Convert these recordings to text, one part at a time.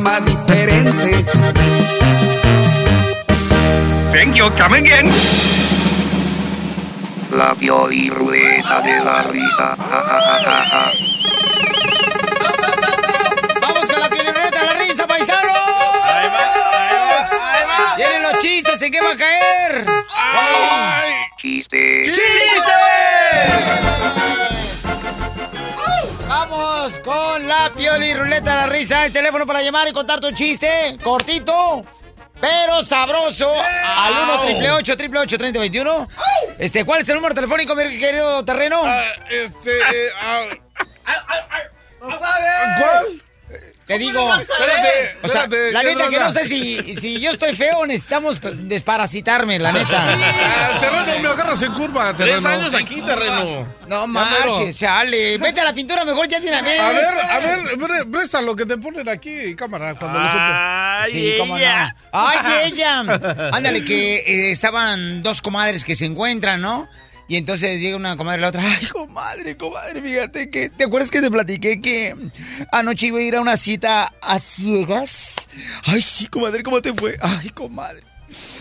programa diferente. Thank you, come again. La ruleta de la risa. Ja, ja, ja, ja, ja. ¡Vamos con la pioliruleta de la risa, paisano! Ahí va, ahí va, ahí va. ¡Vienen los chistes! ¿En qué va a caer? Ay. Chiste. ¡Chiste! Pioli ruleta de la risa. El teléfono para llamar y contar tu chiste. Cortito, pero sabroso. Al 1 888 888 3021 Este, ¿cuál es el número telefónico, mi querido terreno? Ah, este, ah, ¿No sabes? ¿Cuál? Te digo. Espérate, O sea, espérate, la ¿qué neta que no sé si, si yo estoy feo, necesitamos desparasitarme, la neta. Ah, terreno, me agarras en curva, terreno. Tres años aquí, terreno. No marches, chale. Vete a la pintura mejor ya vez. A ver, a ver, pre- presta lo que te ponen aquí, cámara, cuando lo supe. Ay, Sí, cómo no. ella. ¡Ay, ella! Ándale, que eh, estaban dos comadres que se encuentran, ¿no? Y entonces llega una comadre y la otra, ay, comadre, comadre, fíjate que, ¿te acuerdas que te platiqué que anoche iba a ir a una cita a ciegas? Ay, sí, comadre, ¿cómo te fue? Ay, comadre.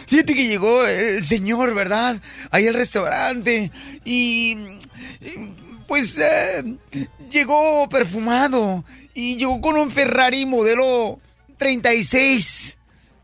Fíjate que llegó el señor, ¿verdad? Ahí al restaurante y... y, Pues eh, llegó perfumado y llegó con un Ferrari modelo 36.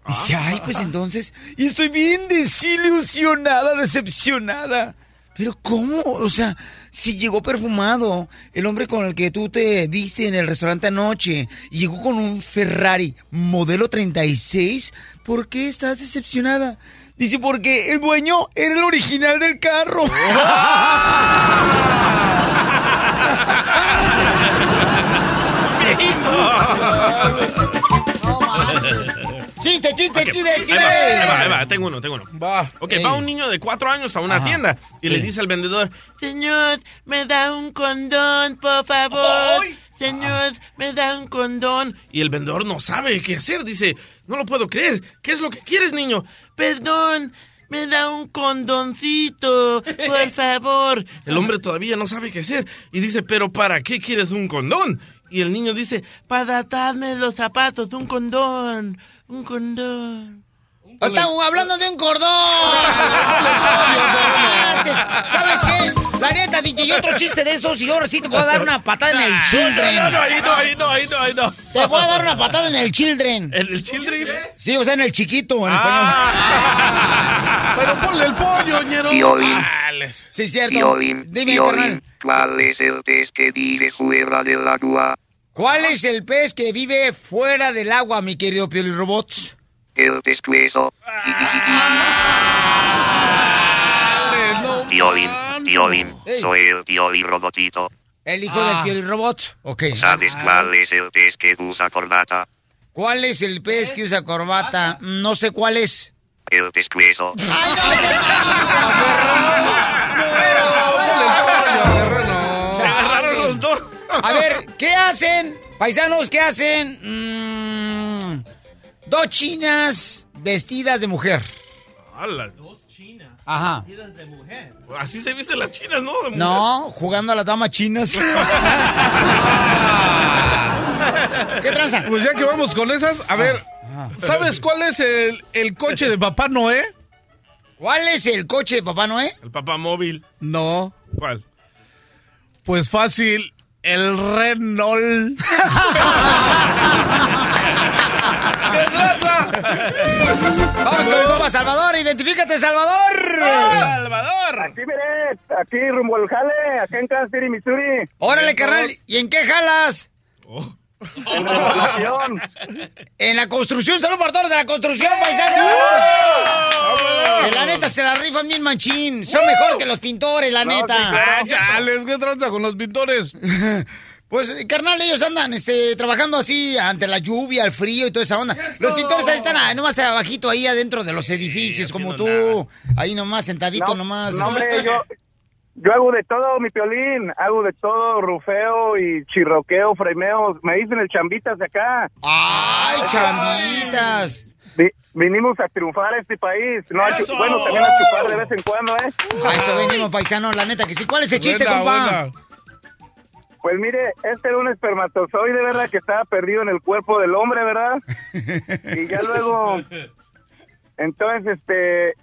Dice, ay, pues entonces, y estoy bien desilusionada, decepcionada. Pero ¿cómo? O sea, si llegó perfumado, el hombre con el que tú te viste en el restaurante anoche, llegó con un Ferrari modelo 36, ¿por qué estás decepcionada? Dice, porque el dueño era el original del carro. chiste, chiste, Ok, chiste, Ahí chiste. va, ahí va, ahí va, tengo uno, tengo uno. Va. Ok, Ey. va un niño de cuatro años a una Ajá. tienda y le dice al vendedor, Señor, me da un condón, por favor. Señor, me da un condón. Y el vendedor no sabe qué hacer. Dice, no lo puedo creer. ¿Qué es lo que quieres, niño? Perdón, me da un condoncito, por favor. El hombre todavía no sabe qué hacer. Y dice, pero ¿para qué quieres un condón? Y el niño dice, para atarme los zapatos, un condón, un condón. Estamos hablando de un cordón. ¿Sabes qué? La neta, DJ, y otro chiste de esos y ahora sí te voy a dar una patada en el children. No, no, ahí no, ahí no, ahí no, ahí no. Te voy a dar una patada en el children. ¿En el children? Sí, o sea, en el chiquito, en Ah. Pero ponle el pollo, ñero. Español. Sí, cierto. Piolín, Dime, carnal. ¿cuál es el pez que vive fuera del agua? ¿Cuál es el pez que vive fuera del agua, mi querido Pioli Robots? El pescuezo. Dale, no Piolín, Piolín, Ey. soy el Pioli Robotito. El hijo Ah. del Pioli Robot. Ok. ¿Sabes cuál es el pez que usa corbata? ¿Cuál es el pez que usa corbata? No sé cuál es. El pescuezo. ¡Ay, no me A ver, ¿qué hacen? Paisanos, ¿qué hacen? Mm, dos chinas vestidas de mujer. ¡Hala! Ajá. Así se visten las chinas, ¿no? De mujer. No, jugando a las damas chinas. ¿Qué tranza? Pues ya que vamos con esas, a ver, Ah, ¿sabes cuál es el, el coche de Papá Noé? ¿Cuál es el coche de Papá Noé? El papá móvil. No, ¿Cuál? pues fácil, el Renault. Vamos con el compa Salvador. Identifícate, Salvador. ¡Salvador! Aquí, mire, aquí rumbo al jale, acá en Kansas City, Missouri. Órale, carnal. ¿Y en qué jalas? En remodelación. En la construcción, saludos para todos de la construcción, paisanos. Que la neta se la rifan bien manchín. Son mejor que los pintores, la neta. Ah, chales, ¿qué tranza con los pintores? Pues, carnal, ellos andan este, trabajando así ante la lluvia, el frío y toda esa onda. Los pintores ahí están ah, nomás abajito, ahí adentro de los edificios, como tú. Ahí nomás, sentadito No, nomás. no, hombre, yo, yo hago de todo, mi piolín. Hago de todo, rufeo y chirroqueo, fremeo. Me dicen el chambitas de acá. ¡Ay, chambitas! Vi- vinimos a triunfar a este país. No, a bueno, también a chupar de vez en cuando, ¿eh? A eso venimos, paisanos, la neta que sí. ¿Cuál es el chiste, Buena, compa? buena. Pues mire, este era un espermatozoide, ¿verdad? Que estaba perdido en el cuerpo del hombre, ¿verdad? Y ya luego, entonces, este,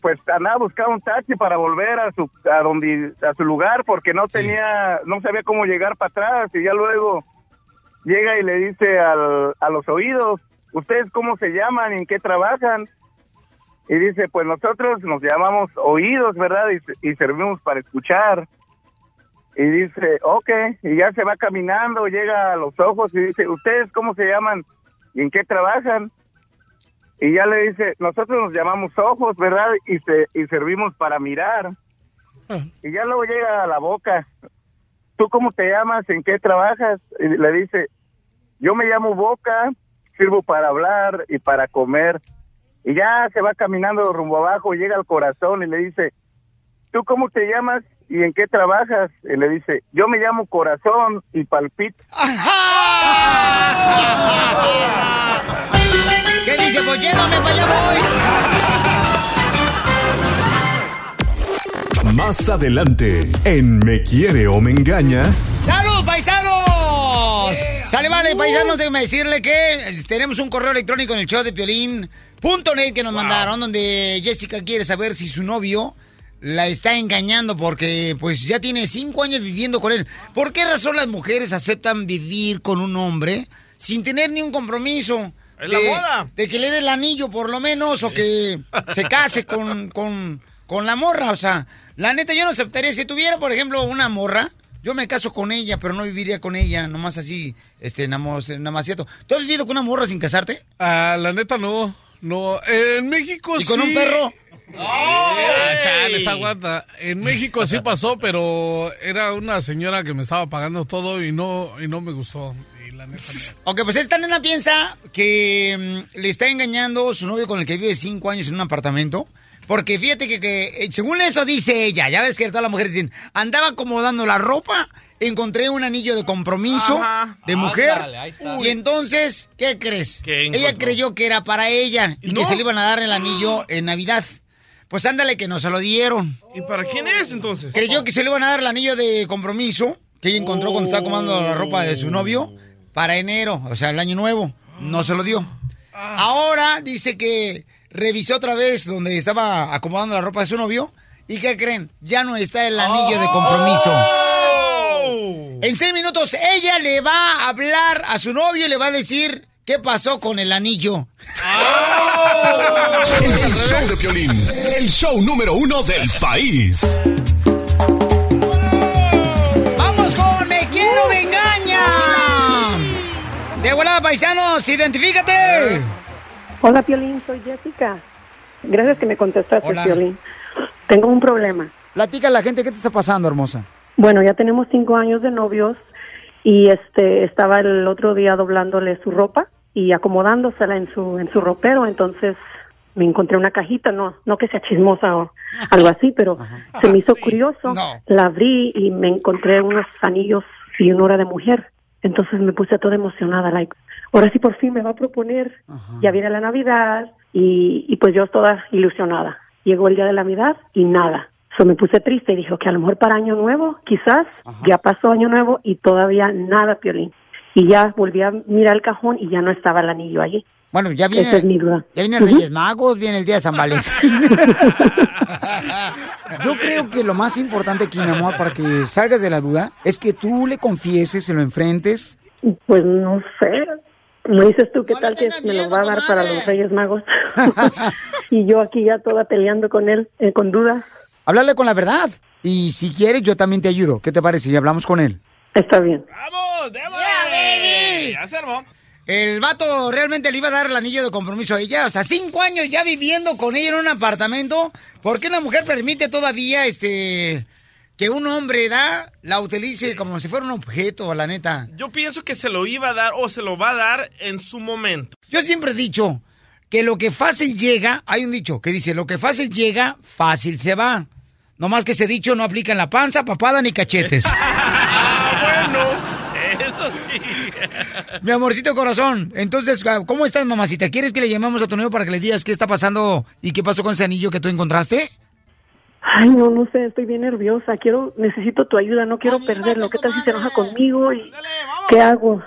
pues andaba buscando un taxi para volver a su, a donde, a su lugar porque no tenía, no sabía cómo llegar para atrás y ya luego llega y le dice al, a los oídos, ¿ustedes cómo se llaman y en qué trabajan? Y dice, pues nosotros nos llamamos oídos, ¿verdad? Y, y servimos para escuchar. Y dice, ok, y ya se va caminando, llega a los ojos y dice, ¿ustedes cómo se llaman y en qué trabajan? Y ya le dice, nosotros nos llamamos ojos, ¿verdad? Y, se, y servimos para mirar. Y ya luego llega a la boca, ¿tú cómo te llamas? ¿En qué trabajas? Y le dice, yo me llamo Boca, sirvo para hablar y para comer. Y ya se va caminando rumbo abajo, llega al corazón y le dice, ¿tú cómo te llamas y en qué trabajas? Y le dice, yo me llamo Corazón y palpito. ¿Qué dice? Pues llévame para allá voy. Más adelante, en Me Quiere o Me Engaña, ¡Salud, paisanos! Sale, vale, paisanos, déjenme decirle que eh, tenemos un correo electrónico en el show de Piolín.net que nos mandaron, donde Jessica quiere saber si su novio la está engañando porque pues ya tiene cinco años viviendo con él. ¿Por qué razón las mujeres aceptan vivir con un hombre sin tener ni un compromiso? Es la de, boda. de que le dé el anillo por lo menos o que se case con, con, con la morra. O sea, la neta yo no aceptaría. Si tuviera, por ejemplo, una morra, yo me caso con ella, pero no viviría con ella, nomás así, este, nada más, nada más cierto. ¿Tú has vivido con una morra sin casarte? Ah, la neta no. No, en México ¿Y sí. con un perro? Ah, chales, aguanta. En México sí pasó, pero era una señora que me estaba pagando todo y no, y no me gustó. Y la neta no. Ok, pues esta nena piensa que mm, le está engañando su novio con el que vive cinco años en un apartamento. Porque fíjate que, que, eh, según eso dice ella, ya ves que todas las mujeres dicen, andaba acomodando la ropa, encontré un anillo de compromiso Ajá. de mujer. Ándale, ahí está. Y entonces, ¿qué crees? ¿Qué ella encontró? creyó que era para ella y, ¿Y que se le iban a dar el anillo en Navidad. Pues ándale que no se lo dieron. ¿Y para quién es entonces? Creyó que se le iban a dar el anillo de compromiso que ella encontró cuando estaba acomodando la ropa de su novio para enero, o sea, el año nuevo. No se lo dio. Ahora dice que revisó otra vez donde estaba acomodando la ropa de su novio. ¿Y qué creen? Ya no está el anillo de compromiso. En seis minutos ella le va a hablar a su novio y le va a decir qué pasó con el anillo. el show de Piolín, el show número uno del país. ¡Vamos con Me Quiero Me Engaña! De volada, paisanos, identifícate. Hola, Piolín, soy Jessica. Gracias que me contestaste, Hola. Piolín. Tengo un problema. Platica a la gente qué te está pasando, hermosa. Bueno, ya tenemos cinco años de novios y este estaba el otro día doblándole su ropa y acomodándosela en su en su ropero, entonces me encontré una cajita, no no que sea chismosa o algo así, pero se me hizo curioso. La abrí y me encontré unos anillos y una hora de mujer. Entonces me puse toda emocionada, like, ahora sí por fin me va a proponer. Ya viene la Navidad y, y pues yo toda ilusionada. Llegó el día de la Navidad y nada. So me puse triste y dije que a lo mejor para Año Nuevo, quizás, ya pasó Año Nuevo y todavía nada, Piolín. Y ya volví a mirar el cajón y ya no estaba el anillo allí. Bueno, ya viene, Esa es mi duda. ya vienen Ujú. Reyes Magos, viene el día de San Valentín. Yo creo que lo más importante aquí, mi amor, para que salgas de la duda, es que tú le confieses, se lo enfrentes. Pues no sé. Me dices tú, ¿qué tal que me lo va a dar para los Reyes Magos? y yo aquí ya toda peleando con él, eh, con dudas. Háblale con la verdad. Y si quieres, yo también te ayudo. ¿Qué te parece? Y hablamos con él. Está bien. ¡Vamos, démosle! El vato realmente le iba a dar el anillo de compromiso a ella. O sea, cinco años ya viviendo con ella en un apartamento. ¿Por qué una mujer permite todavía este que un hombre da la utilice como si fuera un objeto, la neta? Yo pienso que se lo iba a dar o se lo va a dar en su momento. Yo siempre he dicho que lo que fácil llega, hay un dicho que dice, lo que fácil llega, fácil se va. No más que ese dicho no aplica en la panza, papada ni cachetes. ah, bueno, eso sí. Mi amorcito corazón, entonces, ah, ¿cómo estás, mamacita? ¿Quieres que le llamemos a tu novio para que le digas qué está pasando y qué pasó con ese anillo que tú encontraste? Ay, no, no sé, estoy bien nerviosa. Quiero, necesito tu ayuda, no quiero perderlo. ¿Qué tal si se enoja conmigo y qué hago?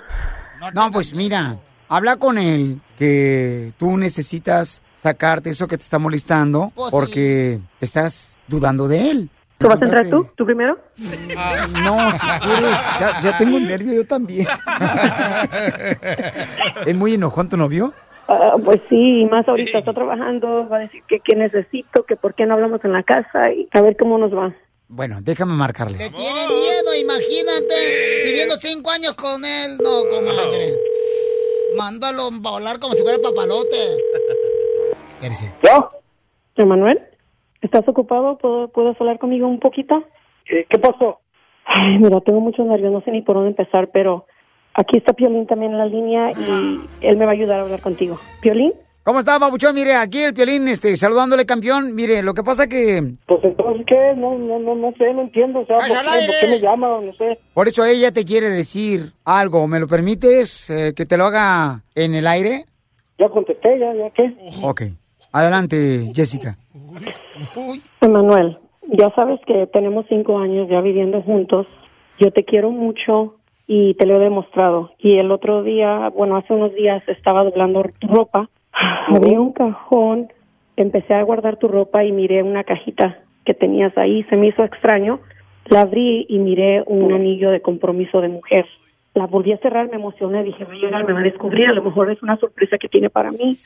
No, pues mira, habla con él que tú necesitas sacarte eso que te está molestando Pues sí. porque estás dudando de él. ¿Tú vas a entrar tú? ¿Tú primero? Ah, no, si quieres, ya, ya tengo un nervio yo también. ¿Es muy enojón tu novio? Ah, pues sí, y más ahorita está trabajando, va a decir que qué necesito, que por qué no hablamos en la casa y a ver cómo nos va. Bueno, déjame marcarle. Tiene miedo, imagínate, viviendo cinco años con él. No, comadre. Mándalo a volar como si fuera papalote. ¿Yo? Emanuel, ¿estás ocupado? ¿Puedo, ¿Puedes hablar conmigo un poquito? ¿Qué, pasó? Ay, mira, tengo muchos nervios, no sé ni por dónde empezar, pero aquí está Piolín también en la línea y él me va a ayudar a hablar contigo. ¿Piolín? ¿Cómo está, babuchón? Mire, aquí el Piolín, este, saludándole, campeón. Mire, lo que pasa que... Pues entonces, ¿qué? No, no, no, no sé, no entiendo. O sea, ¿por ¡Cállala, qué, por qué me llama? No sé. Por eso ella te quiere decir algo. ¿Me lo permites eh, que te lo haga en el aire? Ya contesté, ya, ya, ¿qué? Ok. Adelante, Jessica. Emanuel, ya sabes que tenemos cinco años ya viviendo juntos. Yo te quiero mucho y te lo he demostrado. Y el otro día, bueno, hace unos días estaba doblando tu ropa. Abrí un cajón, empecé a guardar tu ropa y miré una cajita que tenías ahí. Se me hizo extraño. La abrí y miré un anillo de compromiso de mujer. La volví a cerrar, me emocioné, dije, va a llegar, me va a descubrir, a lo mejor es una sorpresa que tiene para mí.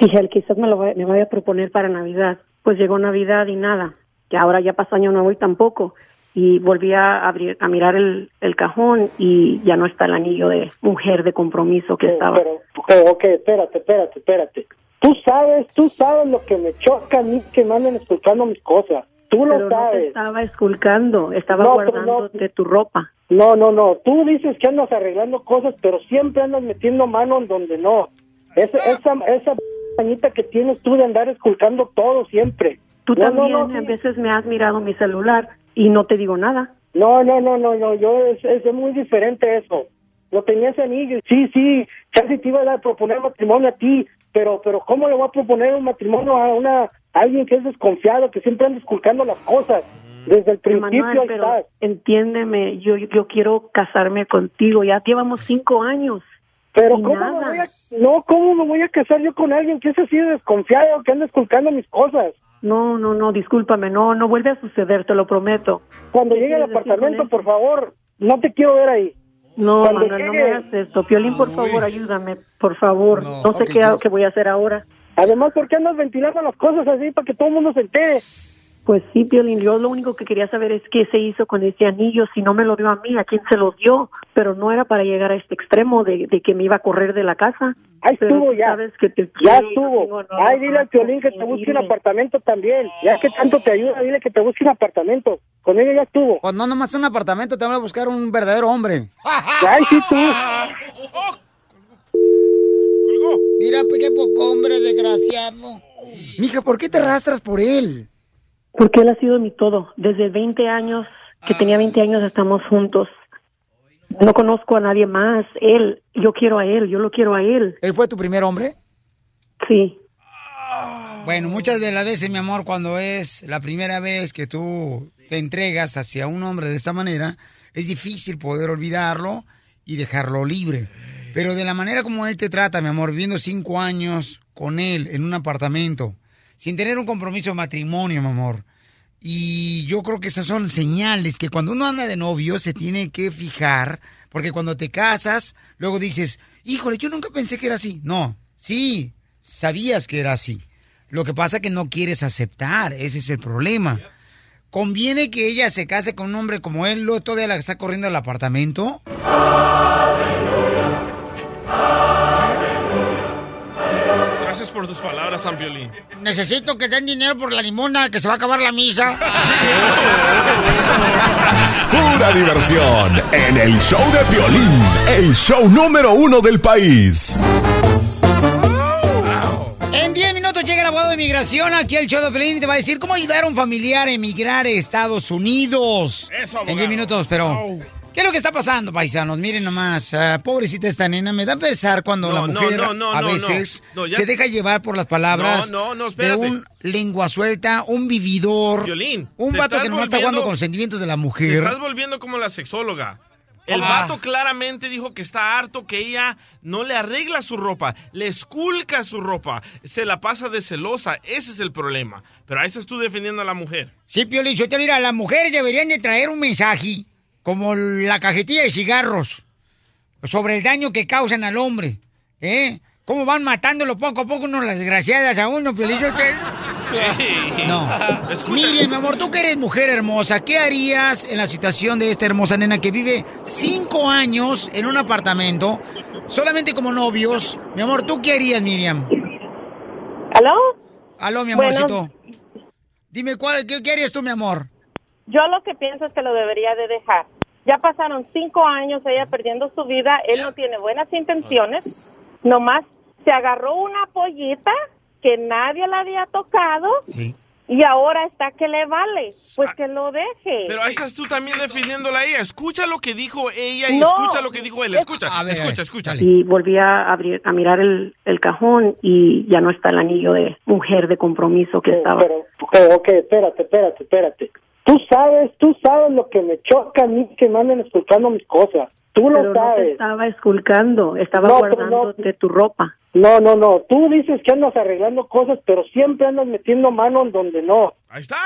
Dije, él quizás me lo va- me vaya a proponer para Navidad. Pues llegó Navidad y nada. Y ahora ya pasó año nuevo y tampoco. Y volví a abrir, a mirar el, el cajón y ya no está el anillo de mujer de compromiso que estaba. Pero, pero, ok, espérate, espérate, espérate. Tú sabes, tú sabes lo que me choca a mí que me anden escuchando mis cosas. Tú lo Pero no te sabes. estaba esculcando, estaba No, guardando de tu ropa. No, no, no. Tú dices que andas arreglando cosas, pero siempre andas metiendo mano en donde no. Esa, esa, esa pañita que tienes tú de andar esculcando todo siempre. Tú No, no, también no, a veces me has mirado mi celular y no te digo nada. No, no, no, no, no, yo es, es muy diferente eso. Lo tenía ese anillo, sí, sí, casi te iba a proponer matrimonio a ti, pero, pero ¿cómo le voy a proponer un matrimonio a una a alguien que es desconfiado, que siempre anda esculcando las cosas? Desde el principio Emanuel, ahí pero estás. entiéndeme, yo, yo quiero casarme contigo, ya llevamos cinco años. Pero ¿cómo me voy a, no, ¿cómo me voy a casar yo con alguien que es así de desconfiado, que anda esculcando mis cosas? No, no, no, discúlpame, no, no vuelve a suceder, te lo prometo. Cuando ¿Qué llegue al apartamento, por favor, no te quiero ver ahí. No, Cuando Manuel, no me llegue- hagas esto. Piolín, por favor, ayúdame, por favor. No, sé ok, qué, qué voy a hacer ahora. Además, ¿por qué andas ventilando las cosas así para que todo el mundo se entere? Pues sí, Piolín, yo lo único que quería saber es qué se hizo con ese anillo, si no me lo dio a mí, a quién se lo dio, pero no era para llegar a este extremo de, de que me iba a correr de la casa. Ahí Pero estuvo ya. Sabes que te Ya quiero y no estuvo. Ay, dile al más Piolín que te busque un apartamento también. Ya que tanto te ayuda, dile que te busque un apartamento. Con ella ya estuvo. Pues no nomás un apartamento, te van a buscar un verdadero hombre. Ay, sí, tú. Mira, pues qué poco hombre desgraciado. Mija, ¿por qué te arrastras por él? Porque él ha sido mi todo. Desde 20 años, que tenía 20 años, estamos juntos. No conozco a nadie más. Él, yo quiero a él, yo lo quiero a él. ¿Él fue tu primer hombre? Sí. Bueno, muchas de las veces, mi amor, cuando es la primera vez que tú te entregas hacia un hombre de esta manera, es difícil poder olvidarlo y dejarlo libre. Pero de la manera como él te trata, mi amor, viviendo cinco años con él en un apartamento, sin tener un compromiso de matrimonio, mi amor. Y yo creo que esas son señales que cuando uno anda de novio se tiene que fijar, porque cuando te casas, luego dices, híjole, yo nunca pensé que era así. No, sí, sabías que era así. Lo que pasa es que no quieres aceptar, ese es el problema. ¿Conviene que ella se case con un hombre como él, luego todavía la está corriendo al apartamento? Tus palabras, San Piolín. Necesito que den dinero por la limona, que se va a acabar la misa. Pura diversión en el show de Piolín, el show número uno del país. En 10 minutos llega el abogado de migración aquí al show de Pelín y te va a decir cómo ayudar a un familiar a emigrar a Estados Unidos. Eso, En 10 minutos, pero... ¿Qué es lo que está pasando, paisanos? Miren nomás, ah, pobrecita esta nena, me da pesar cuando No, la no, mujer no, no, a no, veces no. No, se deja llevar por las palabras No, no, no, de un lengua suelta, un vividor, Violín, un te vato que nomás está jugando con los sentimientos de la Te mujer. estás volviendo como la sexóloga. El Ah. vato claramente dijo que está harto que ella no le arregla su ropa, le esculca su ropa, se la pasa de celosa. Ese es el problema. Pero ahí estás tú defendiendo a la mujer. Sí, Piolín, yo te mira, las mujeres deberían de traer un mensaje, como la cajetilla de cigarros, sobre el daño que causan al hombre, ¿eh? Cómo van matándolo poco a poco uno las desgraciadas a uno, te- No. Miriam, mi amor, tú que eres mujer hermosa, ¿qué harías en la situación de esta hermosa nena que vive cinco años en un apartamento, solamente como novios? Mi amor, ¿tú qué harías, Miriam? ¿Aló? Aló, mi Bueno. amorcito. Dime, ¿cuál, qué, qué harías tú, mi amor? Yo lo que pienso es que lo debería de dejar. Ya pasaron cinco años ella perdiendo su vida, él no tiene buenas intenciones, nomás se agarró una pollita que nadie la había tocado y ahora está que le vale, pues que lo deje. Pero ahí estás tú también defendiéndola a ella. Escucha lo que dijo ella y No. escucha lo que dijo él. Escucha, A ver, escucha, escucha. Y volví a abrir, a mirar el, el cajón y ya no está el anillo de mujer de compromiso que estaba. Pero, pero, ok, espérate, espérate, espérate. Tú sabes, tú sabes lo que me choca a mí que me anden escuchando mis cosas. Tú lo Pero no te sabes. estaba esculcando, estaba No, guardándote tu ropa. No, no, no. Tú dices que andas arreglando cosas, pero siempre andas metiendo mano en donde no. Ahí está.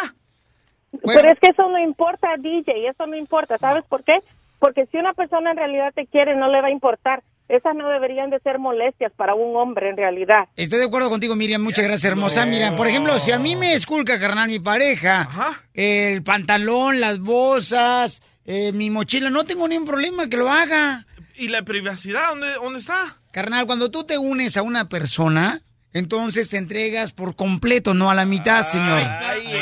Pero es que eso no importa, DJ, eso no importa. ¿Sabes por qué? Porque si una persona en realidad te quiere, no le va a importar. Esas no deberían de ser molestias para un hombre en realidad. Estoy de acuerdo contigo, Miriam. Muchas gracias, hermosa. Mira, por ejemplo, si a mí me esculca, carnal, mi pareja, el pantalón, las bolsas, eh, mi mochila, no tengo ningún problema que lo haga. ¿Y la privacidad dónde, dónde está? Carnal, cuando tú te unes a una persona, entonces te entregas por completo, no a la mitad, señor.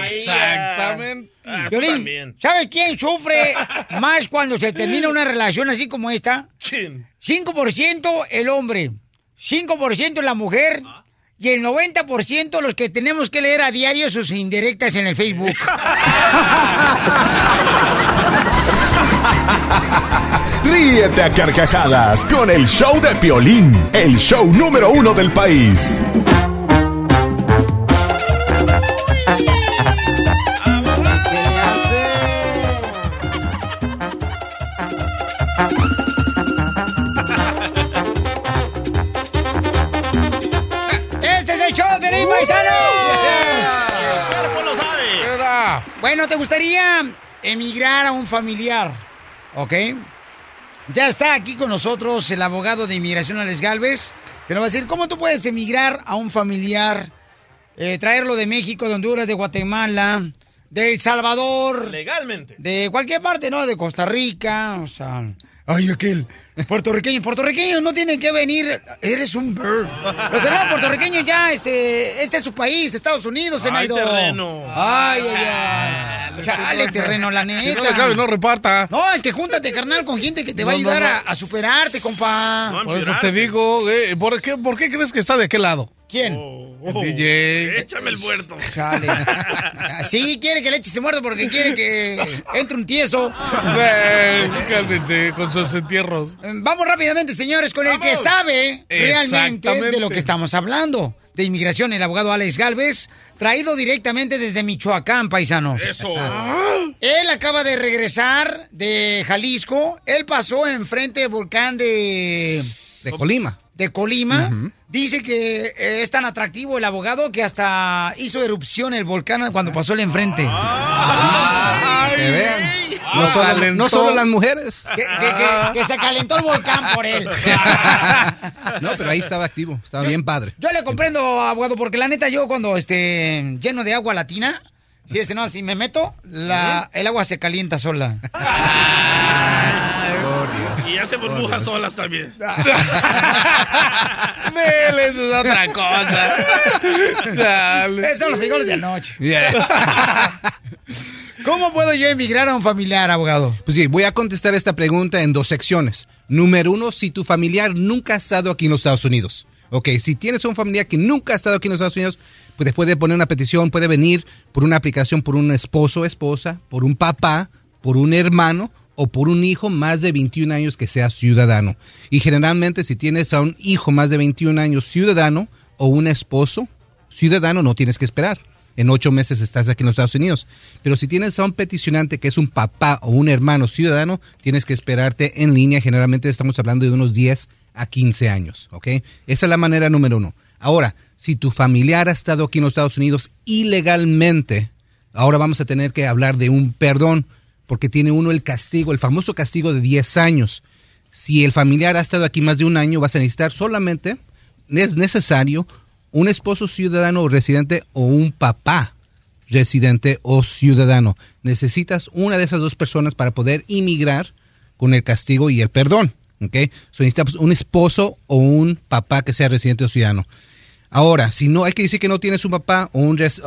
Exactamente. Ah, Violín, también. ¿sabes quién sufre más cuando se termina una relación así como esta? ¿Quién? 5% el hombre, 5% la mujer y el 90% los que tenemos que leer a diario sus indirectas en el Facebook. Ríete a carcajadas con el show de Piolín, el show número uno del país. ¡Este es el show de cuerpo lo sabe. Bueno, ¿te gustaría emigrar a un familiar? ¿Ok? Ya está aquí con nosotros el abogado de inmigración, Alex Galvez. Te lo va a decir, ¿cómo tú puedes emigrar a un familiar? Eh, traerlo de México, de Honduras, de Guatemala, de El Salvador. Legalmente. De cualquier parte, ¿no? De Costa Rica, o sea... Ay, aquel puertorriqueño. Puertorriqueños no tienen que venir. Eres un bird. Los hermanos puertorriqueños ya, este, este es su país, Estados Unidos, Ay, Senaido. terreno. Ay, ay, ay. Chale, terreno, la neta. Si no le cabe, no reparta. No, es que júntate, carnal, con gente que te va a No, no, ayudar no. A, a superarte, compa. Por eso te digo, eh, ¿por, qué, ¿por qué crees que está de aquel lado? ¿Quién? El DJ. Échame el muerto. Chale. Sí, quiere que le eches este muerto porque quiere que entre un tieso. Cálmense con sus entierros. Vamos rápidamente, señores, con el que sabe realmente de lo que estamos hablando. De inmigración, el abogado Alex Galvez, traído directamente desde Michoacán, paisanos. Eso. Él acaba de regresar de Jalisco. Él pasó enfrente del volcán de... De Colima. De Colima. Dice que eh, es tan atractivo el abogado que hasta hizo erupción el volcán cuando pasó el enfrente. Que vean. No solo, calentó. no solo las mujeres. Que, que- que- que se calentó el volcán por él. No, pero ahí estaba activo. Estaba bien padre. Yo le comprendo, abogado, porque la neta yo cuando este lleno de agua latina, fíjese, no, si me meto, la, el agua se calienta sola. Ya se burbujas solas también. Nel, eso es otra cosa. Dale. Esos son los frijoles de anoche. ¿Cómo puedo yo emigrar a un familiar, abogado? Pues sí, voy a contestar esta pregunta en dos secciones. Número uno, si tu familiar nunca ha estado aquí en los Estados Unidos. Ok, si tienes un familiar que nunca ha estado aquí en los Estados Unidos, pues puede poner una petición, puede venir por una aplicación por un esposo o esposa, por un papá, por un hermano o por un hijo más de 21 años que sea ciudadano. Y generalmente si tienes a un hijo más de 21 años ciudadano o un esposo ciudadano, no tienes que esperar. En ocho meses estás aquí en los Estados Unidos. Pero si tienes a un peticionante que es un papá o un hermano ciudadano, tienes que esperarte en línea. Generalmente estamos hablando de unos 10 a 15 años. ¿ok? Esa es la manera número uno. Ahora, si tu familiar ha estado aquí en los Estados Unidos ilegalmente, ahora vamos a tener que hablar de un perdón, porque tiene uno el castigo, el famoso castigo de 10 años. Si el familiar ha estado aquí más de un año, vas a necesitar solamente, es necesario, un esposo ciudadano o residente o un papá residente o ciudadano. Necesitas una de esas dos personas para poder inmigrar con el castigo y el perdón. ¿ok? So, necesitas un esposo o un papá que sea residente o ciudadano. Ahora, si no, hay que decir que no tienes un papá o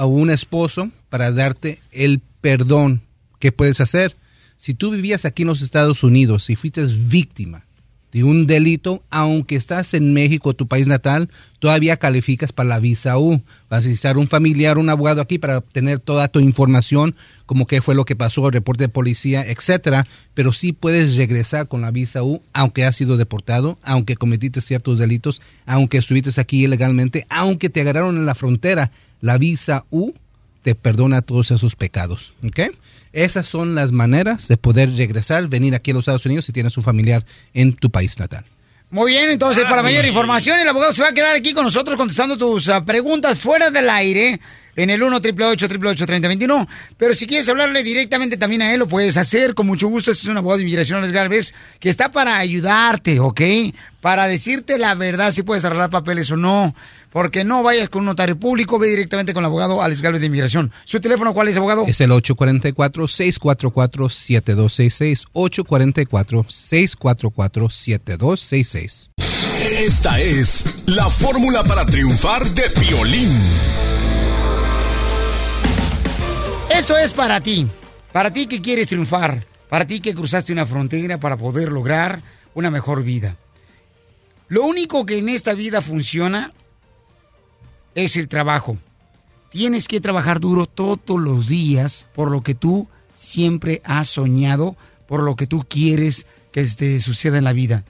un esposo para darte el perdón. ¿Qué puedes hacer? Si tú vivías aquí en los Estados Unidos y fuiste víctima de un delito, aunque estás en México, tu país natal, todavía calificas para la visa U. Vas a necesitar un familiar, un abogado aquí para obtener toda tu información, como qué fue lo que pasó, reporte de policía, etcétera. Pero sí puedes regresar con la visa U, aunque has sido deportado, aunque cometiste ciertos delitos, aunque estuviste aquí ilegalmente, aunque te agarraron en la frontera. La visa U te perdona todos esos pecados. ¿ok? Esas son las maneras de poder regresar, venir aquí a los Estados Unidos si tienes un familiar en tu país natal. Muy bien, entonces, para mayor información, el abogado se va a quedar aquí con nosotros contestando tus ah, preguntas fuera del aire en el 1 888 3021 Pero si quieres hablarle directamente también a él, lo puedes hacer con mucho gusto. Este es un abogado de inmigración, Alex Galvez, que está para ayudarte, ¿ok? Para decirte la verdad si puedes arreglar papeles o no. Porque no vayas con un notario público, ve directamente con el abogado Alex Galvez de Inmigración. ¿Su teléfono cuál es, abogado? Es el 844-644-7266. 844-644-7266. Esta es la fórmula para triunfar de Piolín. Esto es para ti. Para ti que quieres triunfar. Para ti que cruzaste una frontera para poder lograr una mejor vida. Lo único que en esta vida funciona es el trabajo. Tienes que trabajar duro todos los días por lo que tú siempre has soñado, por lo que tú quieres que te suceda en la vida.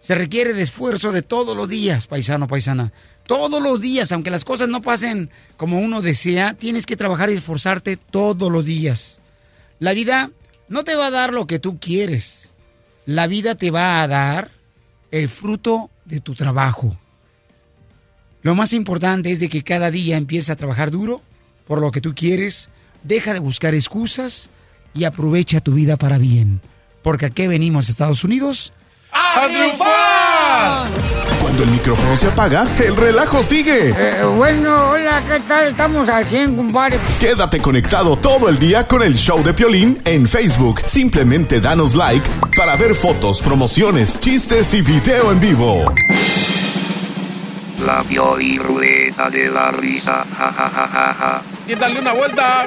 Se requiere de esfuerzo de todos los días, paisano, paisana. Todos los días, aunque las cosas no pasen como uno desea, tienes que trabajar y esforzarte todos los días. La vida no te va a dar lo que tú quieres. La vida te va a dar el fruto de tu trabajo. Lo más importante es de que cada día empieces a trabajar duro por lo que tú quieres, deja de buscar excusas y aprovecha tu vida para bien. Porque aquí venimos a Estados Unidos ¡A triunfar! Cuando el micrófono se apaga, el relajo sigue. Eh, bueno, hola, ¿qué tal? Estamos al 100, compadre. Quédate conectado todo el día con el show de Piolín en Facebook. Simplemente danos like para ver fotos, promociones, chistes y video en vivo. La Pioli Ruleta de la Risa. Ja, ja, ja, ja, ja. Y dale una vuelta.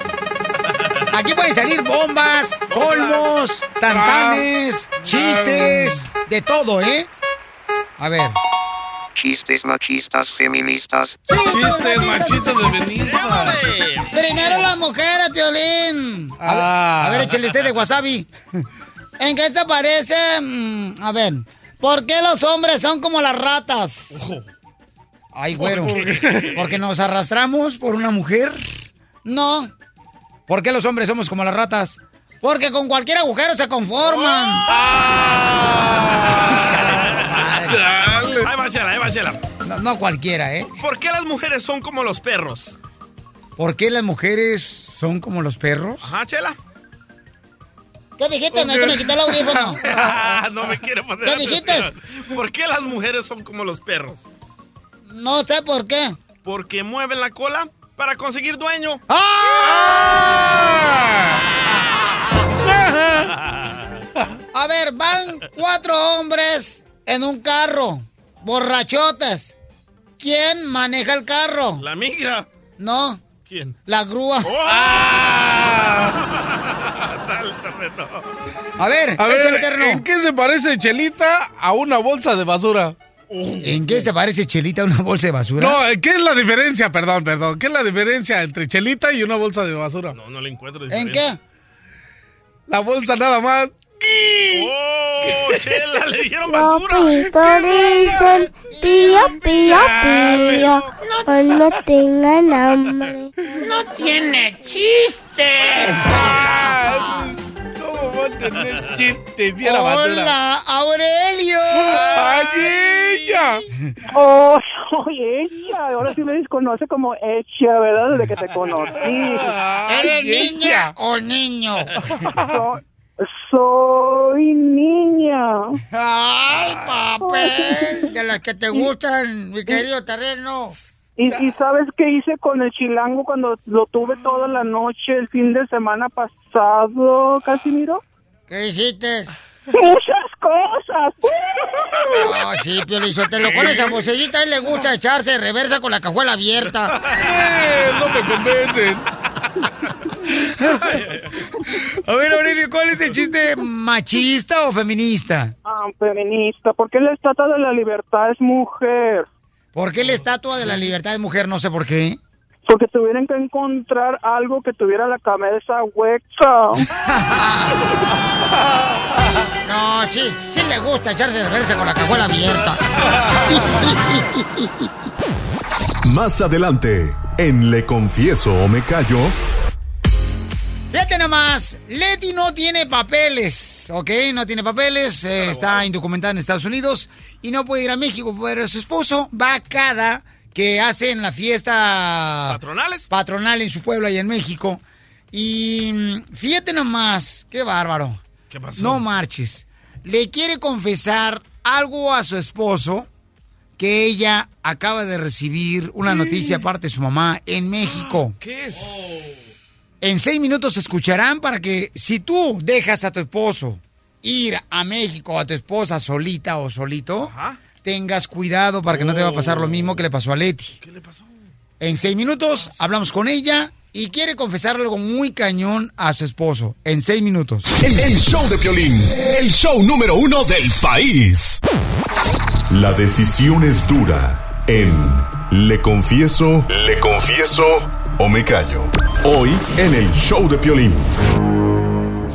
Aquí pueden salir bombas, colmos, tantanes, chistes, de todo, ¿eh? A ver. Chistes machistas feministas. Chistes machistas de Benista. Primero las mujeres, Piolín. A, ver, Ah. a ver, échale usted de wasabi. ¿En qué se parece? Mm, A ver, ¿por qué los hombres son como las ratas? Ay, güero. ¿Por qué? ¿Porque nos arrastramos por una mujer? No. ¿Por qué los hombres somos como las ratas? Porque con cualquier agujero se conforman. Ahí va, Chela, ahí va, Chela. No, no cualquiera, ¿eh? ¿Por qué las mujeres son como los perros? ¿Por qué las mujeres son como los perros? Ajá, Chela. ¿Qué dijiste? No, que me quité el audífono. no me quiero poner ¿Qué dijiste? atención. ¿Por qué las mujeres son como los perros? No sé por qué. Porque mueven la cola para conseguir dueño. ¡Ah! A ver, van cuatro hombres en un carro, borrachotes. ¿Quién maneja el carro? La migra. No, ¿Quién? la grúa. Terreno. A ver, A ver. ¿en qué se parece Chelita a una bolsa de basura? ¿En qué se parece Chelita a una bolsa de basura? No, ¿qué es la diferencia? Perdón, perdón. ¿Qué es la diferencia entre Chelita y una bolsa de basura? No, no le encuentro ¿En qué? La bolsa nada más. ¡Oh, Chela! ¡Le dieron basura! Dicen pío, pío, pío. Hoy no tengan hambre. No tiene chiste. ¿Cómo va a tener chiste si? Hola, Aurelio. ¡Ay, ella! Oh, soy ella. Ahora sí me desconoce como ella, ¿verdad? Desde que te conocí. ¿Eres niña o niño? So- soy niña. Ay, papel. De las que te gustan, mi querido terreno. ¿Y, y sabes qué hice con el chilango cuando lo tuve toda la noche el fin de semana pasado, Casimiro? ¿Qué hiciste? Muchas cosas. No, sí, Piolizotelo, con esa vocecita a él le gusta echarse de reversa con la cajuela abierta. Eh, no me convencen. A ver, Aurelio, ¿cuál es el chiste machista o feminista? Ah, feminista, porque la estatua de la libertad es mujer. ¿Por qué la estatua de la libertad es mujer? No sé por qué. Porque tuvieran que encontrar algo que tuviera la cabeza hueca. No, sí, sí le gusta echarse de reversa con la cajuela abierta. Más adelante, en Le Confieso o Me Callo, Fíjate nomás, Leti no tiene papeles, ¿ok? No tiene papeles, eh, está indocumentada en Estados Unidos y no puede ir a México, pero su esposo va cada que hacen la fiesta ¿Patronales? patronal en su pueblo allá en México. Y mm, fíjate nomás, qué bárbaro. ¿Qué pasó? No marches. Le quiere confesar algo a su esposo que ella acaba de recibir una noticia aparte de su mamá en México. ¿Qué es? En seis minutos escucharán para que si tú dejas a tu esposo ir a México a tu esposa solita o solito, tengas cuidado para que no te va a pasar lo mismo que le pasó a Leti. ¿Qué le pasó? En seis minutos hablamos con ella y quiere confesar algo muy cañón a su esposo. En seis minutos. el, el show de Piolín, el show número uno del país. La decisión es dura en Le Confieso, Le Confieso o Me Callo. Hoy en el show de Piolín.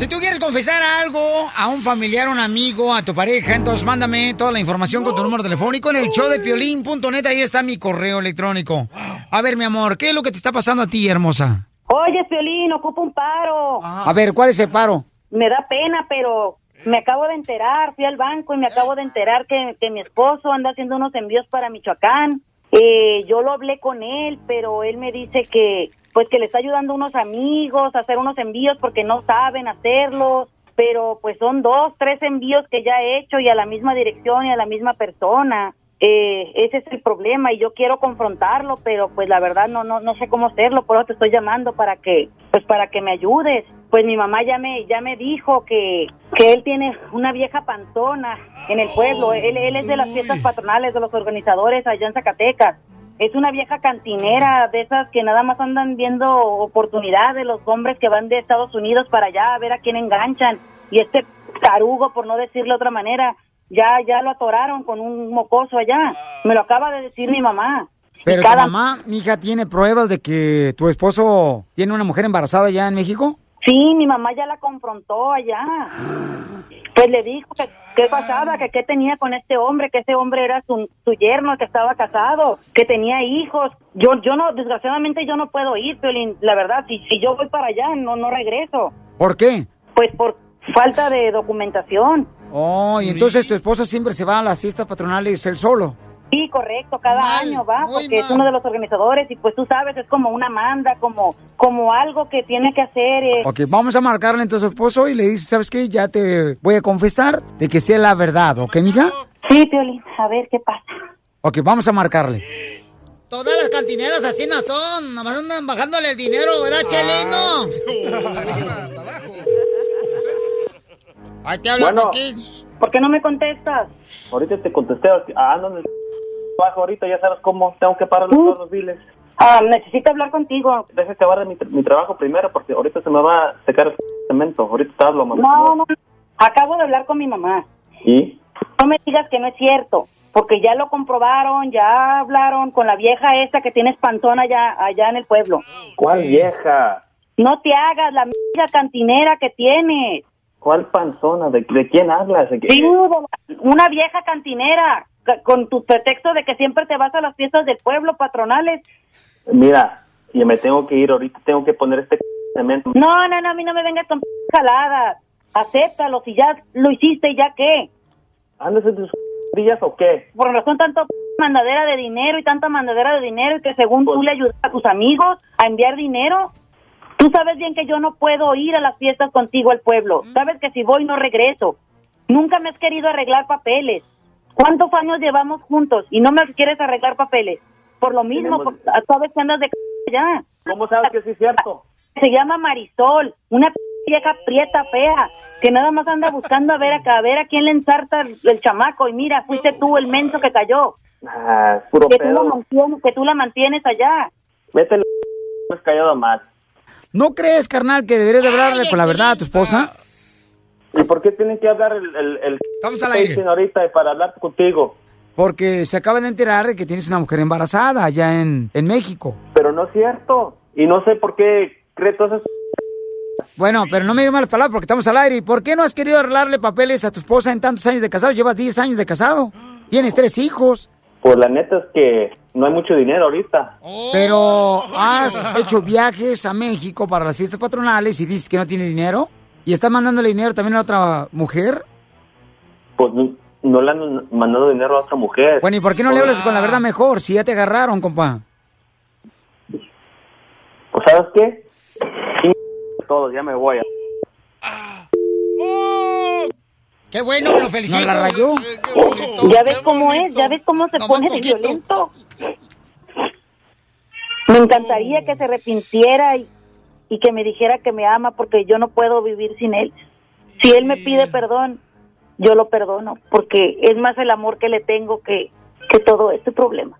Si tú quieres confesar algo a un familiar, un amigo, a tu pareja, entonces mándame toda la información con tu número telefónico en el show de piolín.net. Ahí está mi correo electrónico. A ver, mi amor, ¿qué es lo que te está pasando a ti, hermosa? Oye, Piolín, ocupo un paro. A ver, ¿cuál es el paro? Me da pena, pero me acabo de enterar, fui al banco y me acabo de enterar que, que mi esposo anda haciendo unos envíos para Michoacán. Eh, yo lo hablé con él, pero él me dice que pues que le está ayudando unos amigos a hacer unos envíos porque no saben hacerlos, pero pues son dos, tres envíos que ya he hecho y a la misma dirección y a la misma persona. Eh, ese es el problema y yo quiero confrontarlo, pero pues la verdad no no no sé cómo hacerlo, por eso te estoy llamando para que pues para que me ayudes. Pues mi mamá ya me ya me dijo que que él tiene una vieja panzona en el pueblo, él él es de las fiestas patronales de los organizadores allá en Zacatecas. Es una vieja cantinera de esas que nada más andan viendo oportunidad de los hombres que van de Estados Unidos para allá a ver a quién enganchan. Y este tarugo, por no decirlo de otra manera, ya ya lo atoraron con un mocoso allá. Me lo acaba de decir mi mamá. Pero tu mamá, mija, ¿tiene pruebas de que tu esposo tiene una mujer embarazada allá en México? Sí, mi mamá ya la confrontó allá. Pues le dijo que qué pasaba, que qué tenía con este hombre, que ese hombre era su, su yerno, que estaba casado, que tenía hijos. Yo yo no, desgraciadamente yo no puedo ir, Piolín, la verdad, si, si yo voy para allá, no, no regreso. ¿Por qué? Pues por falta de documentación. Oh, y entonces tu esposo siempre se va a las fiestas patronales él solo. Sí, correcto, cada año va, porque es uno de los organizadores y pues tú sabes, es como una manda, como, como algo que tiene que hacer. eh. Ok, vamos a marcarle entonces a tu esposo y le dices, ¿sabes qué? Ya te voy a confesar de que sea la verdad, ¿ok, mija? Sí, Piolín, a ver qué pasa. Ok, vamos a marcarle. Todas las cantineras así no son, nomás andan bajándole el dinero, ¿verdad, Chelino? Ahí te habla Bueno. Joaquín. ¿Por qué no me contestas? Ahorita te contesté, ah, ando en el trabajo ahorita, ya sabes cómo, tengo que parar todos los biles. Ah, necesito hablar contigo. Deja que acabar mi, tra- mi trabajo primero, porque ahorita se me va a secar el cemento. Ahorita te hablo, mamá. No, no, acabo de hablar con mi mamá. ¿Y? No me digas que no es cierto, porque ya lo comprobaron, ya hablaron con la vieja esta que tienes pantón allá, allá en el pueblo. ¿Cuál vieja? No te hagas la amiga cantinera que tienes. ¿Cuál panzona? ¿De, de quién hablas? Una vieja cantinera, ca- con tu pretexto de que siempre te vas a las fiestas del pueblo patronales. Mira, y me tengo que ir ahorita, tengo que poner este cemento. No, no, no, a mí no me vengas con jaladas. Acéptalo, si ya lo hiciste, ¿ya qué? ¿Andas en tus días o qué? Por razón tanto mandadera de dinero y tanta mandadera de dinero y que según tú le ayudas a tus amigos a enviar dinero. Tú sabes bien que yo no puedo ir a las fiestas contigo al pueblo. Sabes que si voy no regreso. Nunca me has querido arreglar papeles. ¿Cuántos años llevamos juntos y no me quieres arreglar papeles? Por lo mismo, por- sabes que andas de c- ya. ¿Cómo sabes que sí es cierto? Se llama Marisol, una vieja prieta fea, que nada más anda buscando a ver a, a ver a quién le ensarta el, el chamaco. Y mira, fuiste tú el menso que cayó. Ah, puro Que tú, la mantienes, que tú la mantienes allá. Vete me has callado más. ¿No crees, carnal, que deberías de hablarle con la verdad a tu esposa? ¿Y por qué tienen que hablar el... el, el Estamos al aire. ahorita para hablar contigo? Porque se acaba de enterar de que tienes una mujer embarazada allá en, en México. Pero no es cierto. Y no sé por qué cree todas esas... Bueno, pero no me digas malas palabras porque estamos al aire. ¿Y por qué no has querido arreglarle papeles a tu esposa en tantos años de casado? Llevas 10 años de casado. Tienes tres hijos. Pues la neta es que no hay mucho dinero ahorita. Pero has hecho viajes a México para las fiestas patronales y dices que no tienes dinero. ¿Y estás mandándole dinero también a otra mujer? Pues no, no le han mandado dinero a otra mujer. Bueno, ¿y por qué no le hablas con la verdad mejor si ya te agarraron, compa? Pues ¿sabes qué? Ching- Todo, ya me voy. Qué bueno, lo felicito. No la rayó. Ya ves cómo es, ya ves cómo se pone de violento. Me encantaría que se arrepintiera y, y que me dijera que me ama porque yo no puedo vivir sin él. Si él me pide perdón, yo lo perdono porque es más el amor que le tengo que, que todo este problema.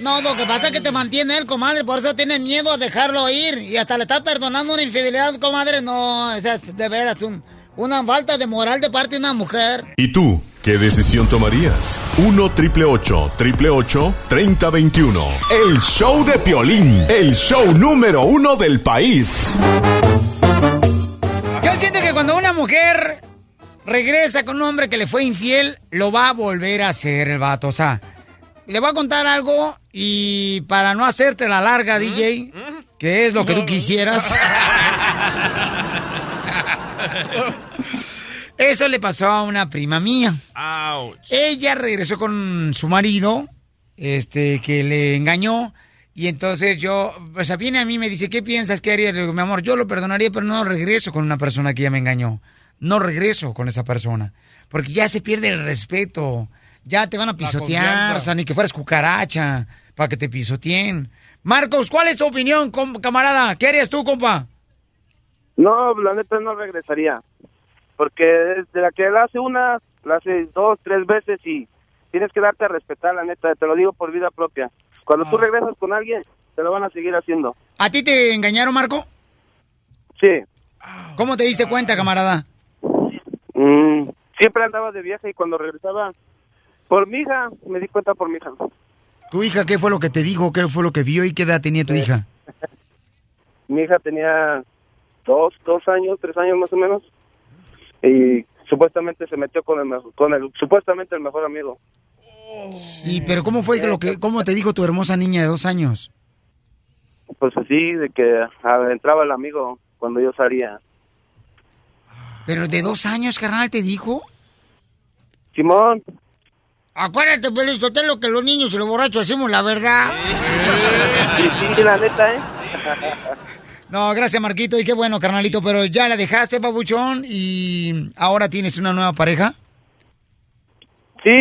No, lo que pasa es que te mantiene él, comadre, por eso tienes miedo a dejarlo ir. Y hasta le estás perdonando una infidelidad, comadre. No, esa es de veras un- una falta de moral de parte de una mujer. ¿Y tú? ¿Qué decisión tomarías? 1 triple 8 3021. El show de Piolín. El show número uno del país. Yo siento que cuando una mujer regresa con un hombre que le fue infiel, lo va a volver a hacer el vato. O sea, le voy a contar algo y para no hacerte la larga, DJ, que es lo que tú quisieras. Eso le pasó a una prima mía. Ella regresó con su marido, este, que le engañó. Y entonces yo, o sea, viene a mí y me dice, ¿qué piensas? ¿Qué haría? Le digo, mi amor, yo lo perdonaría, pero no regreso con una persona que ya me engañó. No regreso con esa persona. Porque ya se pierde el respeto. Ya te van a pisotear, o sea, ni que fueras cucaracha para que te pisoteen. Marcos, ¿cuál es tu opinión, camarada? ¿Qué harías tú, compa? No, la neta no regresaría. Porque desde la que la hace una, la hace dos, tres veces y tienes que darte a respetar, la neta. Te lo digo por vida propia. Cuando tú regresas con alguien, te lo van a seguir haciendo. ¿A ti te engañaron, Marco? Sí. ¿Cómo te diste cuenta, camarada? Mm, siempre andaba de viaje y cuando regresaba, por mi hija, me di cuenta por mi hija. ¿Tu hija qué fue lo que te dijo? ¿Qué fue lo que vio y qué edad tenía tu hija? Mi hija tenía dos, dos años, tres años más o menos. Y supuestamente se metió con el, mejor- con el supuestamente el mejor amigo. ¿Y pero cómo fue que lo que cómo te dijo tu hermosa niña de dos años? Pues así, de que entraba el amigo cuando yo salía. Pero de dos años, carnal, te dijo. Simón. Acuérdate, Feliz lo que los niños y los borrachos hacemos la verdad. Sí, sí, la neta, ¿eh? No, gracias, Marquito, y qué bueno, carnalito, pero ya la dejaste, papuchón, y ahora tienes una nueva pareja. Sí,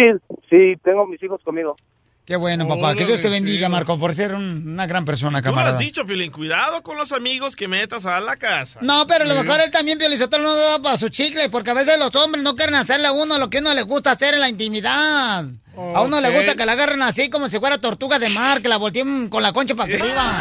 sí, tengo mis hijos conmigo. Qué bueno, papá. Que Dios te bendiga, Marco, por ser un- una gran persona, Tú lo has camarada. dicho, Piolín. Cuidado con los amigos que metas a la casa. No, pero a lo mejor él también, Piolizotelo, no da para su chicle, porque a veces los hombres no quieren hacerle a uno lo que a uno le gusta hacer en la intimidad. A uno le gusta que la agarren así como si fuera tortuga de mar, que la volteen con la concha para arriba.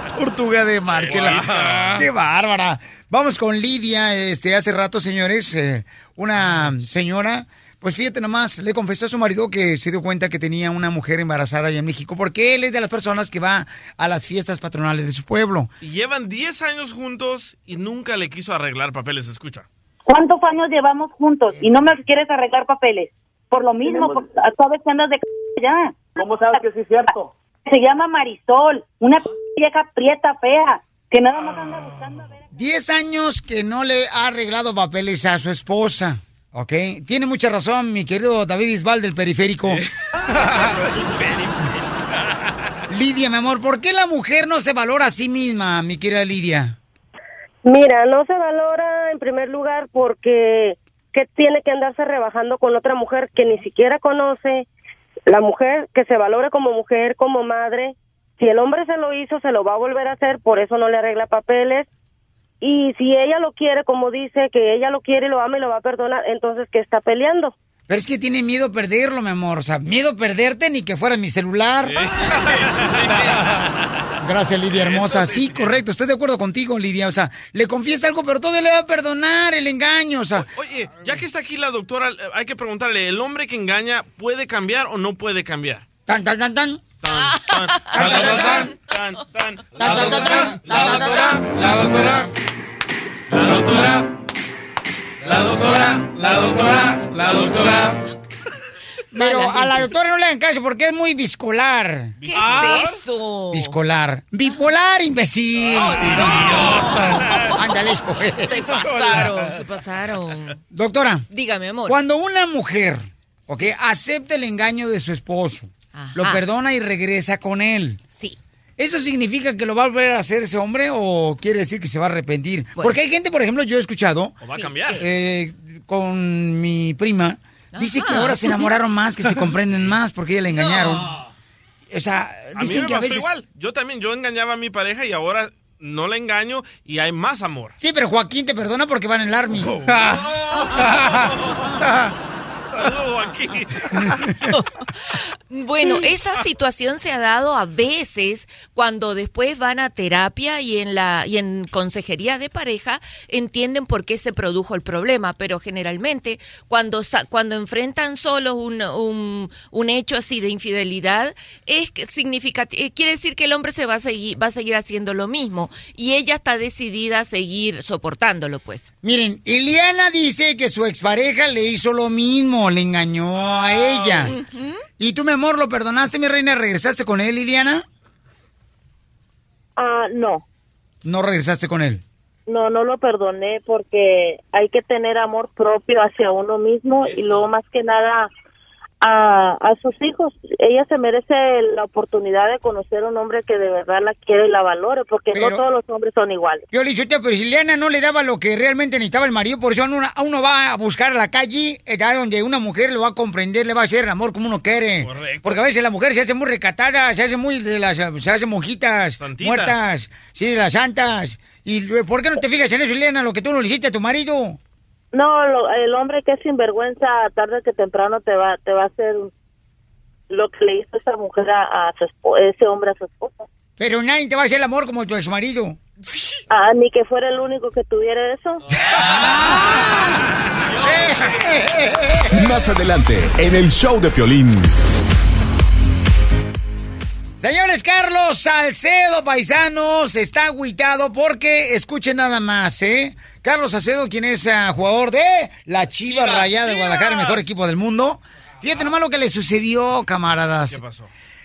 tortuga de mar, chela. Qué bárbara. Vamos con Lidia, este, hace rato, señores, eh, una señora, pues fíjate nomás, le confesó a su marido que se dio cuenta que tenía una mujer embarazada allá en México, porque él es de las personas que va a las fiestas patronales de su pueblo. Y llevan 10 años juntos y nunca le quiso arreglar papeles. Escucha. ¿Cuántos años llevamos juntos y no me quieres arreglar papeles? Por lo mismo, porque sabes que andas de c- ya. ¿Cómo sabes que sí es cierto? Se llama Marisol, una vieja prieta fea, que nada más anda buscando. Diez años que no le ha arreglado papeles a su esposa. ¿Ok? Tiene mucha razón, mi querido David Bisbal del periférico. Lidia, mi amor, ¿por qué la mujer no se valora a sí misma, mi querida Lidia? Mira, no se valora en primer lugar porque que tiene que andarse rebajando con otra mujer que ni siquiera conoce. La mujer que se valore como mujer, como madre. Si el hombre se lo hizo, se lo va a volver a hacer, por eso no le arregla papeles. Y si ella lo quiere, como dice, que ella lo quiere y lo ama y lo va a perdonar, entonces, ¿qué está peleando? Pero es que tiene miedo perderlo, mi amor. O sea, miedo perderte ni que fuera mi celular. Gracias, Lidia hermosa. Sí, correcto. Estoy de acuerdo contigo, Lidia. O sea, le confiesa algo, pero todavía le va a perdonar el engaño. O sea, Oye, ya que está aquí la doctora, hay que preguntarle, ¿el hombre que engaña puede cambiar o no puede cambiar? tan, tan, tan, tan. La doctora, la doctora, la doctora, la doctora, la doctora, la doctora, la doctora. Pero a la doctora no le hagan caso porque es muy biscolar. ¿Qué es eso? Biscolar. Bipolar, imbécil. Oh, Idiota. Ándale, pues. Se pasaron, se pasaron. Doctora, Dígame, amor. cuando una mujer, ok, acepta el engaño de su esposo, lo perdona y regresa con él. Sí. ¿Eso significa que lo va a volver a hacer ese hombre o quiere decir que se va a arrepentir? Bueno. Porque hay gente, por ejemplo, yo he escuchado ¿O va a cambiar? eh, con mi prima, dice Ajá. que ahora se enamoraron más, que se comprenden más porque ella le engañaron. O sea, A mí dicen me que a veces... igual. Yo también, yo engañaba a mi pareja y ahora no la engaño y hay más amor. Sí, pero Joaquín te perdona porque van en el army. Aquí. Bueno, esa situación se ha dado a veces cuando después van a terapia y en la y en consejería de pareja entienden por qué se produjo el problema, pero generalmente cuando sa- cuando enfrentan solos un, un, un hecho así de infidelidad es que significa eh, quiere decir que el hombre se va a seguir va a seguir haciendo lo mismo y ella está decidida a seguir soportándolo, pues. Miren, Iliana dice que su expareja le hizo lo mismo, le engañó a ella. ¿Y tú, mi amor, lo perdonaste, mi reina? ¿Regresaste con él, Iliana? Ah, no. No regresaste con él. No, no lo perdoné porque hay que tener amor propio hacia uno mismo y luego más que nada a, a sus hijos. Ella se merece la oportunidad de conocer un hombre que de verdad la quiere y la valore porque Pero- no todos los hombres son iguales. Yo le dije, "Usted, pero si no le daba lo que realmente necesitaba el marido, por eso uno, a uno va a buscar a la calle, eh, allá donde una mujer lo va a comprender, le va a hacer el amor como uno quiere. Porque a veces la mujer se hace muy recatada, se hace muy de las, se hace monjitas, Santitas. muertas, sí, de las santas. ¿Y por qué no te fijas en eso, Iliana, lo que tú no le hiciste a tu marido? No, lo- el hombre que es sinvergüenza tarde que temprano te va te va a hacer lo que le hizo esa mujer a, a su espo- ese hombre a su esposa. Pero nadie te va a hacer el amor como tu ex marido. Ah, ni que fuera el único que tuviera eso. Más adelante, en el show de Piolín. Señores, Carlos Salcedo, paisanos, está agüitado porque, escuchen nada más, ¿eh? Carlos Salcedo, quien es ah, jugador de la Chivas Rayada de Guadalajara, el mejor equipo del mundo. Fíjate nomás lo que le sucedió, camaradas. ¿Qué pasó?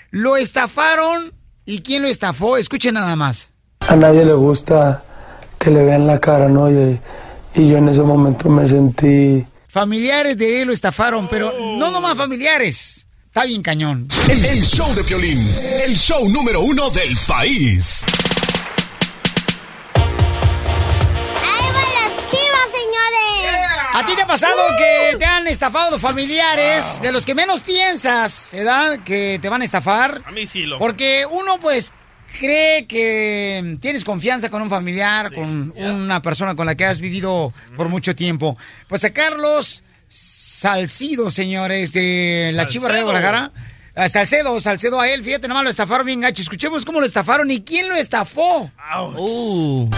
Lo estafaron, ¿y quién lo estafó? Escuchen nada más. A nadie le gusta que le vean la cara, ¿no? Y, y yo en ese momento me sentí... Familiares de él lo estafaron, pero no nomás familiares. Está bien cañón. El, el show de Piolín, el show número uno del país. ¡Ahí van las chivas, señores! ¿A ti te ha pasado que te han estafado los familiares, de los que menos piensas, ¿verdad? Que te van a estafar. A mí sí, loco. Porque uno, pues, cree que tienes confianza con un familiar, con una persona con la que has vivido por mucho tiempo. Pues a Carlos Salcido, señores, de la Chiva de Guadalajara. A Salcedo, Salcedo a él, fíjate, nomás lo estafaron bien gacho. Escuchemos cómo lo estafaron y quién lo estafó.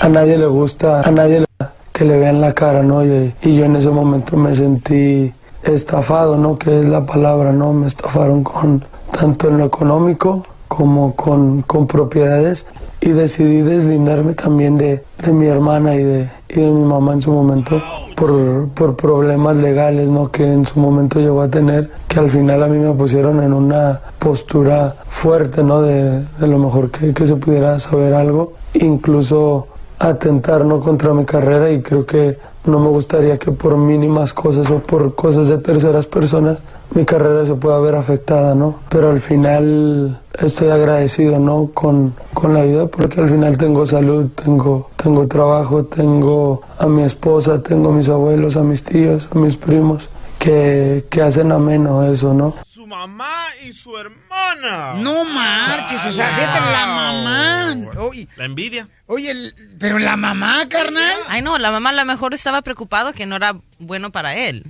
A nadie le gusta, a nadie le que le vean la cara, ¿no? Y, y yo en ese momento me sentí estafado, ¿no? Que es la palabra, ¿no? Me estafaron con tanto en lo económico como con, con propiedades y decidí deslindarme también de, de mi hermana y de, y de mi mamá en su momento por, por problemas legales ¿no? que en su momento llegó a tener que al final a mí me pusieron en una postura fuerte ¿no? de, de lo mejor que, que se pudiera saber algo incluso atentar ¿no? contra mi carrera y creo que no me gustaría que por mínimas cosas o por cosas de terceras personas mi carrera se pueda ver afectada, ¿no? Pero al final estoy agradecido, ¿no? Con, con la vida porque al final tengo salud, tengo, tengo trabajo, tengo a mi esposa, tengo a mis abuelos, a mis tíos, a mis primos que, que hacen ameno eso, ¿no? Su mamá y su hermana. No marches, o sea, fíjate la mamá. Oye, La envidia. oye, el- pero la mamá, carnal. Ay, no, la mamá a lo mejor estaba preocupado que no era bueno para él.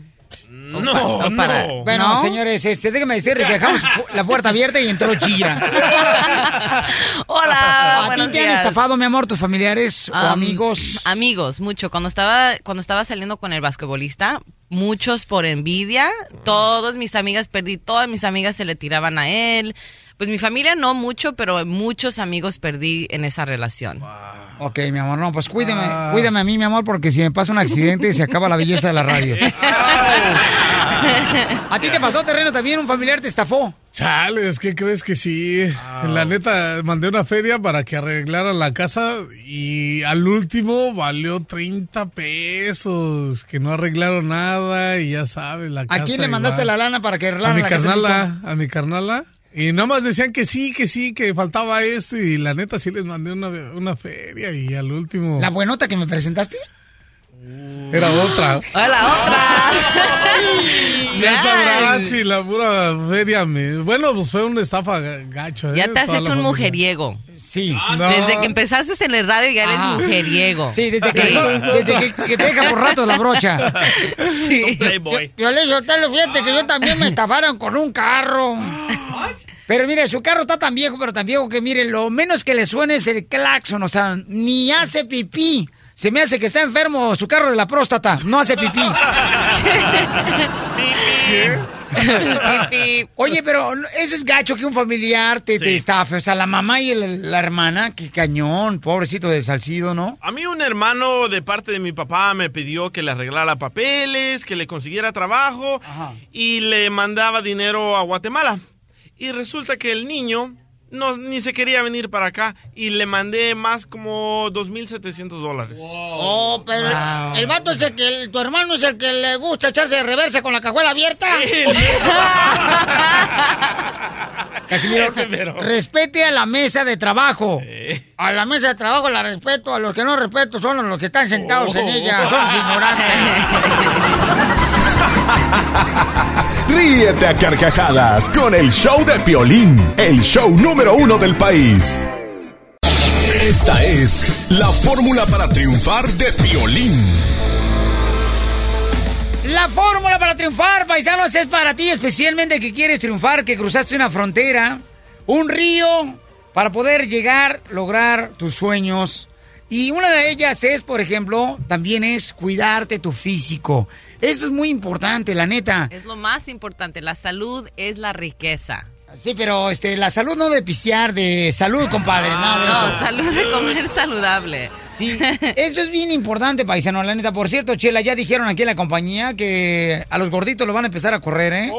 No, o para- no. Bueno, ¿No? señores, este, déjenme decirles que dejamos la puerta abierta y entró Chilla. Hola, ¿A ti te han estafado, mi amor, tus familiares o Am, amigos? Amigos, mucho. Cuando estaba, cuando estaba saliendo con el basquetbolista, muchos por envidia. Todos mis amigas perdí, todas mis amigas se le tiraban a él. Pues mi familia no mucho, pero muchos amigos perdí en esa relación. Ok, mi amor, no, pues cuídame, Ah. cuídame a mí, mi amor, porque si me pasa un accidente se acaba la belleza de la radio. ¿A ti te pasó, terreno, también un familiar te estafó? Chales, ¿qué crees que sí? La neta, mandé una feria para que arreglaran la casa y al último valió 30 pesos, que no arreglaron nada y ya sabes, la ¿A casa quién le mandaste la lana para que A arreglaran mi la casa? carnala, a mi carnala. Y nada más decían que sí, que sí, que faltaba esto y la neta sí les mandé una, una feria y al último ¿La buenota que me presentaste? Era otra. ¡Hola, otra! Ya sabrás si la pura feria me... Bueno, pues fue una estafa ga- gacho. ¿eh? Ya te has Toda hecho la un familia. mujeriego. Sí. No. Desde que empezaste en el radio ya eres mujeriego. Sí, desde que, desde que, que te deja por rato la brocha. Sí. Playboy. Violín Sotelo, fíjate que yo también me estafaron con un carro. Pero mire, su carro está tan viejo, pero tan viejo que mire, lo menos que le suene es el claxon, o sea, ni hace pipí. Se me hace que está enfermo su carro de la próstata, no hace pipí. Oye, pero eso es gacho que un familiar te, te Sí. estafe. O sea, la mamá y el- la hermana, qué cañón, pobrecito de Salcido, ¿no? A mí un hermano de parte de mi papá me pidió que le arreglara papeles, que le consiguiera trabajo y le mandaba dinero a Guatemala. Y resulta que el niño no, ni se quería venir para acá y le mandé más como 2.700 dólares. Oh, pero Wow. el vato es el que, el- tu hermano es el que le gusta echarse de reversa con la cajuela abierta. Casimiro, respete a la mesa de trabajo. A la mesa de trabajo la respeto, a los que no respeto son los que están sentados en ella, son los ignorantes. Ríete a carcajadas con el show de Piolín, el show número uno del país. Esta es la fórmula para triunfar de Piolín. La fórmula para triunfar, paisanos, es para ti, especialmente que quieres triunfar, que cruzaste una frontera, un río, para poder llegar, lograr tus sueños. Y una de ellas es, por ejemplo, también es cuidarte tu físico. Eso es muy importante, la neta. Es lo más importante. La salud es la riqueza. Sí, pero este, la salud no de pistear, de salud, compadre. nada de No, salud de comer saludable. Sí, eso es bien importante, paisano, la neta. Por cierto, Chela, ya dijeron aquí en la compañía que a los gorditos lo van a empezar a correr, ¿eh?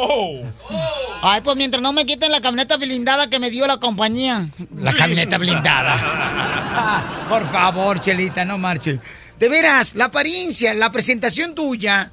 Ay, pues mientras no me quiten la camioneta blindada que me dio la compañía. La camioneta blindada. Ah, Por favor, Chelita, no marche. De veras, la apariencia, la presentación tuya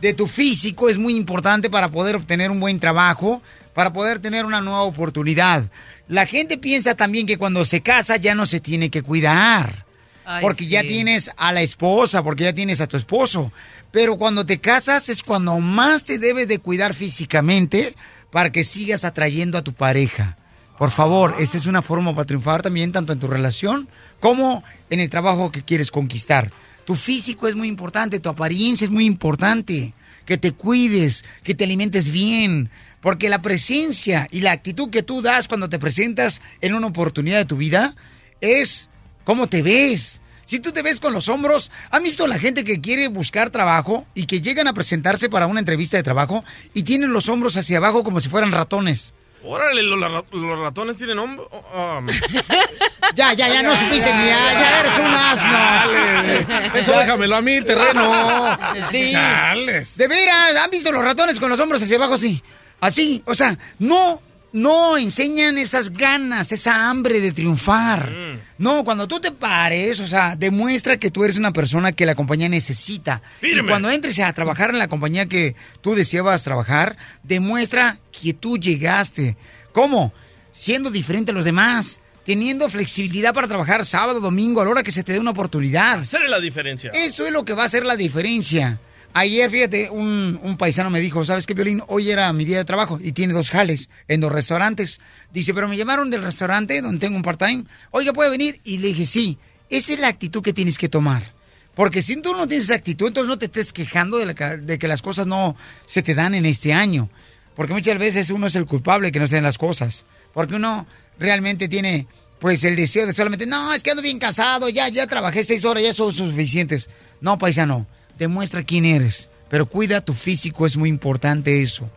de tu físico es muy importante para poder obtener un buen trabajo, para poder tener una nueva oportunidad. La gente piensa también que cuando se casa ya no se tiene que cuidar. Ay, porque ya tienes a la esposa, porque ya tienes a tu esposo. Pero cuando te casas es cuando más te debes de cuidar físicamente para que sigas atrayendo a tu pareja. Por favor, esta es una forma para triunfar también tanto en tu relación como en el trabajo que quieres conquistar. Tu físico es muy importante, tu apariencia es muy importante. Que te cuides, que te alimentes bien. Porque la presencia y la actitud que tú das cuando te presentas en una oportunidad de tu vida es cómo te ves. Si tú te ves con los hombros, ¿han visto la gente que quiere buscar trabajo y que llegan a presentarse para una entrevista de trabajo y tienen los hombros hacia abajo como si fueran ratones? Órale, los, ratones tienen hombro. oh, um. Ya, ya, ya no supiste ni ya, ya eres un asno. Chale. Eso déjamelo a mí, terreno. Sí. Chales. De veras, ¿han visto los ratones con los hombros hacia abajo así? Así, o sea, no, no enseñan esas ganas, esa hambre de triunfar. No, cuando tú te pares, o sea, demuestra que tú eres una persona que la compañía necesita. Y cuando entres a trabajar en la compañía que tú deseabas trabajar, demuestra que tú llegaste. ¿Cómo? Siendo diferente a los demás, teniendo flexibilidad para trabajar sábado, domingo, a la hora que se te dé una oportunidad. Hacer la diferencia. Eso es lo que va a hacer la diferencia. Ayer, fíjate, un, un paisano me dijo, ¿sabes qué, Violín? Hoy era mi día de trabajo y tiene dos jales en dos restaurantes. Dice, pero me llamaron del restaurante donde tengo un part-time. Oiga, ¿puede venir? Y le dije, sí, esa es la actitud que tienes que tomar. Porque si tú no tienes esa actitud, entonces no te estés quejando de, la de que las cosas no se te dan en este año. Porque muchas veces uno es el culpable que no se den las cosas. Porque uno realmente tiene, pues, el deseo de solamente, no, es que ando bien casado, ya, ya trabajé seis horas, ya son suficientes. No, paisano, demuestra quién eres. Pero cuida tu físico, es muy importante eso.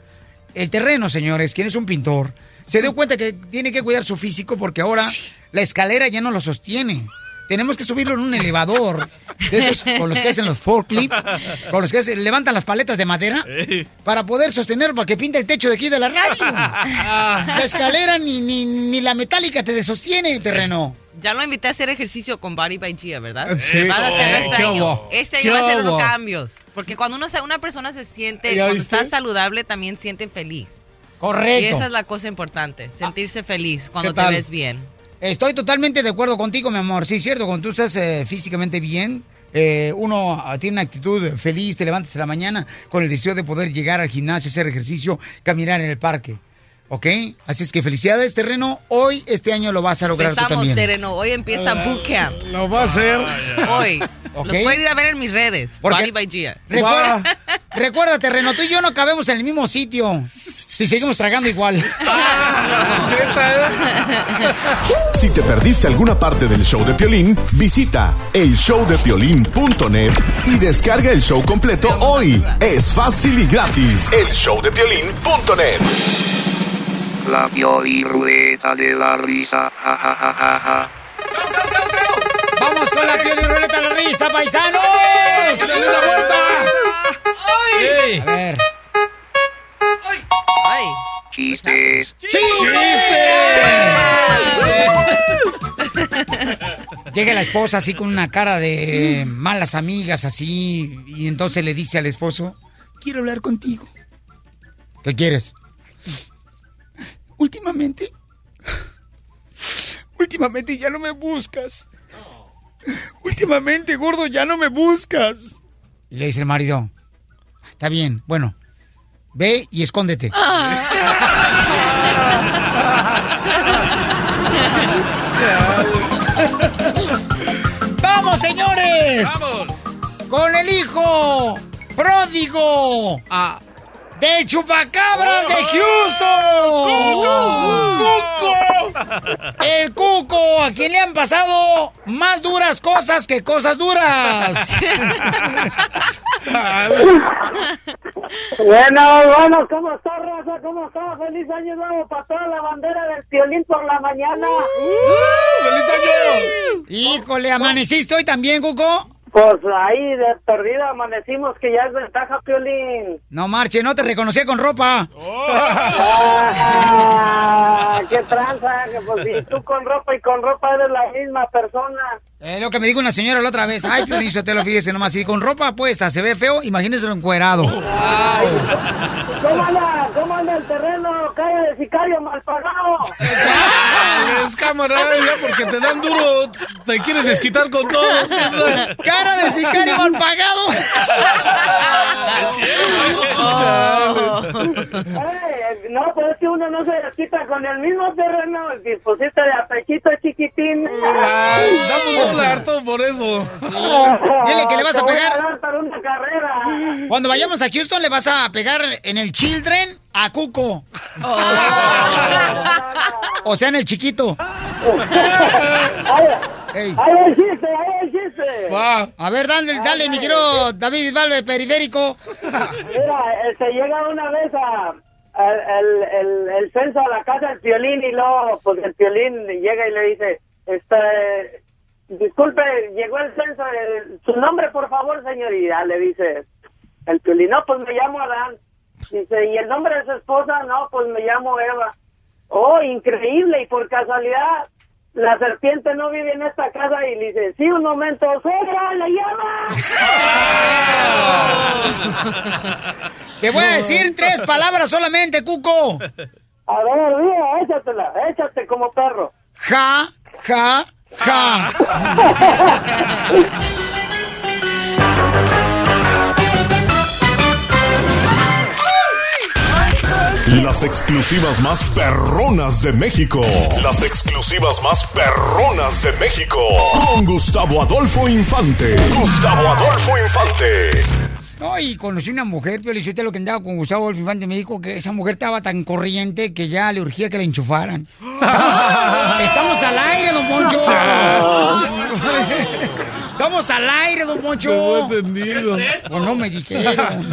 El terreno, señores, quien es un pintor, se dio cuenta que tiene que cuidar su físico porque ahora la escalera ya no lo sostiene. Tenemos que subirlo en un elevador, de esos con los que hacen los forklift, con los que hacen- levantan las paletas de madera, para poder sostener, para que pinte el techo de aquí de la radio. La escalera ni, ni, ni la metálica te sostiene, terreno. Ya lo invité a hacer ejercicio con Body by Gia, ¿verdad? Sí. Vas a Eso. este ¿Qué año. hubo? Este ¿Qué año va a ser hubo? los cambios. Porque cuando uno se- una persona se siente, ¿Ya cuando viste? está saludable, también siente feliz. Correcto. Y esa es la cosa importante, sentirse feliz cuando ¿Qué te tal? ves bien. Estoy totalmente de acuerdo contigo, mi amor. Sí, cierto, cuando tú estás eh, físicamente bien, eh, uno ah, tiene una actitud feliz, te levantas en la mañana con el deseo de poder llegar al gimnasio, hacer ejercicio, caminar en el parque. ¿Ok? Así es que felicidades, terreno. Hoy, este año lo vas a lograr tú Empezamos, también. Tereno. Hoy empieza Bootcamp. Lo va a hacer. Hoy. Ok. Los pueden ir a ver en mis redes. Porque- by Gia. Recuerda, recuerda, terreno, tú y yo no cabemos en el mismo sitio. Si seguimos tragando igual. Si te perdiste alguna parte del show de Piolín, visita elshowdepiolín.net y descarga el show completo hoy. Es fácil y gratis. Elshowdepiolín.net. La Pioliruleta de la risa. Ja, ja, ja, ja, ja. Vamos con la piel y ruleta de la risa, paisanos. ¡Dale una vuelta! A ver. Ay. Chistes. Llega la esposa así con una cara de malas amigas así y entonces le dice al esposo, quiero hablar contigo. ¿Qué quieres? Últimamente, últimamente ya no me buscas. Últimamente, gordo, ya no me buscas. Y le dice el marido, está bien, bueno, ve y escóndete. ¡Vamos, señores! Con el hijo pródigo del chupacabras de Houston. ¡Cuco! El Cuco, a quien le han pasado más duras cosas que cosas duras. Bueno, bueno, ¿cómo está, raza? ¿Cómo está? Feliz año nuevo para toda la bandera del violín por la mañana. ¡Feliz año! Híjole, ¿amaneciste hoy también, Cuco? Pues ahí de perdida amanecimos que ya es ventaja, Piolín. No marche, no te reconocía con ropa. Ah, qué tranza, pues si tú con ropa y con ropa eres la misma persona. Es lo que me dijo una señora la otra vez. Ay, Piolín, te lo fíjese nomás. Si con ropa puesta se ve feo, imagínese lo encuerado. ¿Cómo anda? ¿Cómo anda el terreno? Calle de sicario mal pagado. Es camarada, ya porque te dan duro, te quieres desquitar con todos. Cara de sicario mal pagado. Ay, no, pero es que uno no se desquita con el mismo terreno. Dispusiste de apechito chiquitín. Dame un todo por eso. Dile que le vas a voy pegar. Cuando vayamos a Houston le vas a pegar en el Children a Cuco. O sea, en el chiquito. Ey. Ahí el chiste, ahí el chiste. A ver, dale, dale, mi quiero David Bisbal periférico. Mira, este, llega una vez a, a- el, el, el censo a la casa del violín y luego, pues el violín llega y le dice, este, disculpe, llegó el censo, eh, su nombre por favor, señor, y ya le dice el violín, no, pues me llamo Adán. Dice, ¿y el nombre de su esposa? No, pues me llamo Eva. Oh, increíble, y por casualidad, la serpiente no vive en esta casa y le dice, sí, un momento, suegra, le llama. Te voy a decir tres palabras solamente, Cuco. A ver, mira, échatela, échate como perro. Ja, ja, Las exclusivas más perronas de México. Las exclusivas más perronas de México. Con Gustavo Adolfo Infante. Gustavo Adolfo Infante. No, y conocí una mujer, Piolichotelo, que andaba con Gustavo Adolfo Infante, me dijo que esa mujer estaba tan corriente que ya le urgía que la enchufaran. Estamos, estamos al aire, don Poncho. Estamos al aire, don Poncho. No entendido. Pues no me dijeron.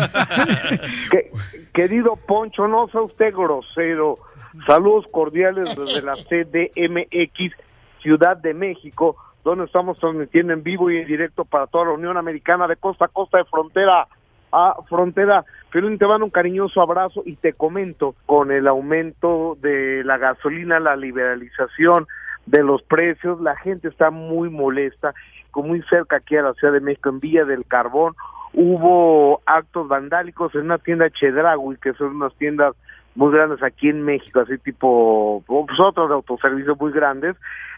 Que- querido Poncho, no sea usted grosero. Saludos cordiales desde la CDMX, Ciudad de México, donde estamos transmitiendo en vivo y en directo para toda la Unión Americana de costa a costa, de frontera a frontera. Pero te mando un cariñoso abrazo y te comento con el aumento de la gasolina, la liberalización de los precios, la gente está muy molesta, como muy cerca aquí a la Ciudad de México, en Villa del Carbón, hubo actos vandálicos en una tienda Chedraui, que son unas tiendas muy grandes aquí en México, así tipo, pues otros de autoservicio muy grandes,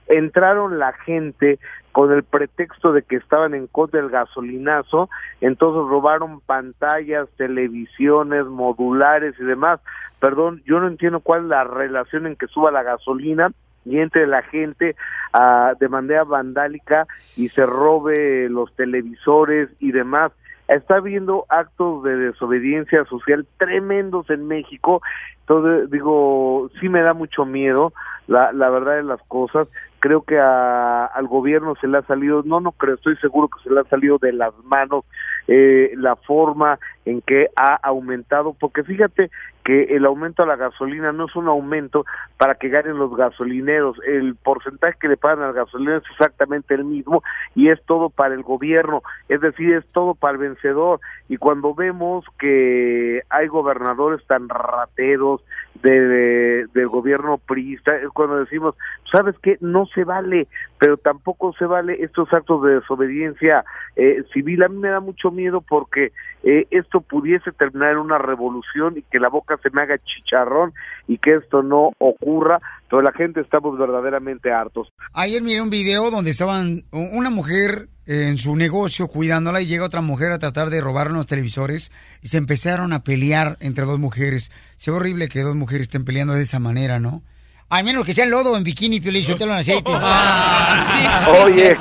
entraron la gente con el pretexto de que estaban en contra del gasolinazo, entonces robaron pantallas, televisiones, modulares y demás. Perdón, yo no entiendo cuál es la relación en que suba la gasolina y entre la gente ah, de manera vandálica y se robe los televisores y demás. Está habiendo actos de desobediencia social tremendos en México. Entonces, digo, sí me da mucho miedo la, verdad de las cosas. Creo que a- al gobierno se le ha salido, no, no creo, estoy seguro que se le ha salido de las manos eh, la forma en que ha aumentado, porque fíjate que el aumento a la gasolina no es un aumento para que ganen los gasolineros, el porcentaje que le pagan al gasolinero es exactamente el mismo y es todo para el gobierno, es decir, es todo para el vencedor y cuando vemos que hay gobernadores tan rateros de, de- del gobierno priista, es cuando decimos, ¿sabes qué? No se vale, pero tampoco se vale estos actos de desobediencia eh, civil. A mí me da mucho miedo porque eh, esto pudiese terminar en una revolución y que la boca se me haga chicharrón y que esto no ocurra, pero la gente estamos verdaderamente hartos. Ayer miré un video donde estaban una mujer en su negocio cuidándola y llega otra mujer a tratar de robar unos televisores y se empezaron a pelear entre dos mujeres. Se ve horrible que dos mujeres estén peleando de esa manera, ¿no? Al menos que sea en lodo, en bikini, piolín, suéltalo en aceite. Oye.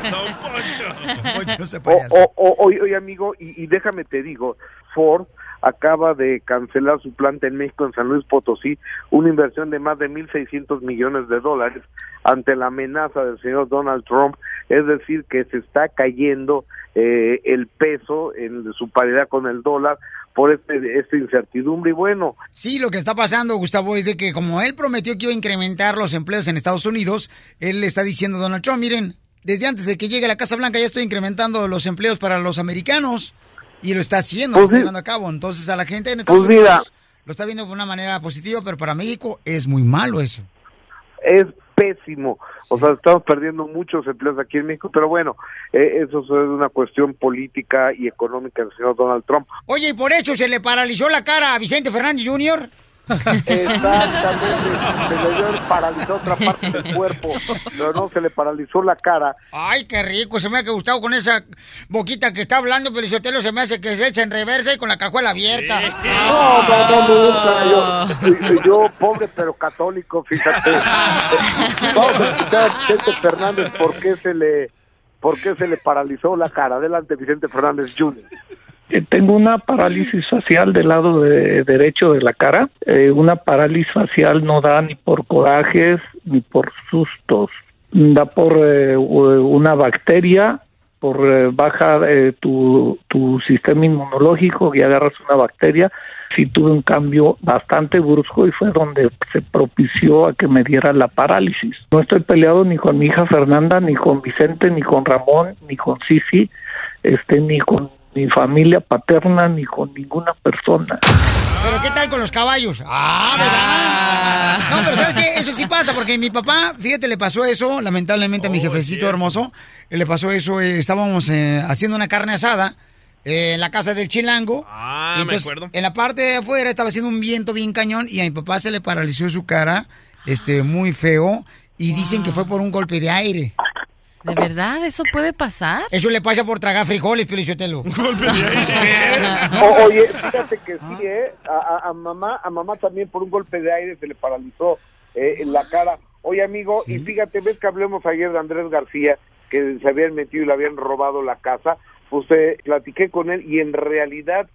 Poncho, no sea O- o- o- oye, oye, amigo, y, y déjame te digo, Ford acaba de cancelar su planta en México, en San Luis Potosí, una inversión de más de 1.600 millones de dólares ante la amenaza del señor Donald Trump, es decir, que se está cayendo eh, el peso en su paridad con el dólar por este, esta incertidumbre y bueno, Sí, lo que está pasando, Gustavo, es de que como él prometió que iba a incrementar los empleos en Estados Unidos, él le está diciendo a Donald Trump, miren, desde antes de que llegue a la Casa Blanca ya estoy incrementando los empleos para los americanos. Y lo está haciendo, lo Pues está sí. llevando a cabo. Entonces a la gente en Estados Pues mira. Unidos lo está viendo de una manera positiva, pero para México es muy malo eso. es pésimo. O sea, estamos perdiendo muchos empleos aquí en México, pero bueno, eh, eso es una cuestión política y económica del señor Donald Trump. Oye, ¿y por eso se le paralizó la cara a Vicente Fernández Jr.? Exactamente, se le dio paralizó otra parte del cuerpo, pero no se le paralizó la cara. Ay, qué rico, se me ha gustado con esa boquita que está hablando, pero se me hace que se echa en reversa y con la cajuela abierta. No, no, no, me gusta. Yo, yo, pobre pero católico, fíjate. Vamos a escuchar a Vicente Fernández por qué se le, por qué se le paralizó la cara. Adelante, Vicente Fernández Jr. Tengo una parálisis facial del lado de- derecho de la cara. Eh, una parálisis facial no da ni por corajes ni por sustos. Da por eh, una bacteria, por eh, eh, tu, tu sistema inmunológico y agarras una bacteria. Sí tuve un cambio bastante brusco y fue donde se propició a que me diera la parálisis. No estoy peleado ni con mi hija Fernanda, ni con Vicente, ni con Ramón, ni con Sisi, este, ni con mi familia paterna, ni con ninguna persona. Pero ¿qué tal con los caballos? Ah, ¿verdad? No, pero ¿sabes qué? Eso sí pasa, porque mi papá, fíjate, le pasó eso, lamentablemente a mi jefecito hermoso, eh, le pasó eso, eh, estábamos eh, haciendo una carne asada eh, en la casa del chilango. Ah, y me acuerdo. En la parte de afuera estaba haciendo un viento bien cañón y a mi papá se le paralizó su cara, este, muy feo, y dicen que fue por un golpe de aire. ¿De verdad? ¿Eso puede pasar? Eso le pasa por tragar frijoles, Pelichotelo. O- oye, fíjate que sí, ¿eh? A, a- a mamá, a mamá también por un golpe de aire se le paralizó eh, en la cara. Oye, amigo, y fíjate, ves que hablemos ayer de Andrés García, que se habían metido y le habían robado la casa, pues eh, platiqué con él y en realidad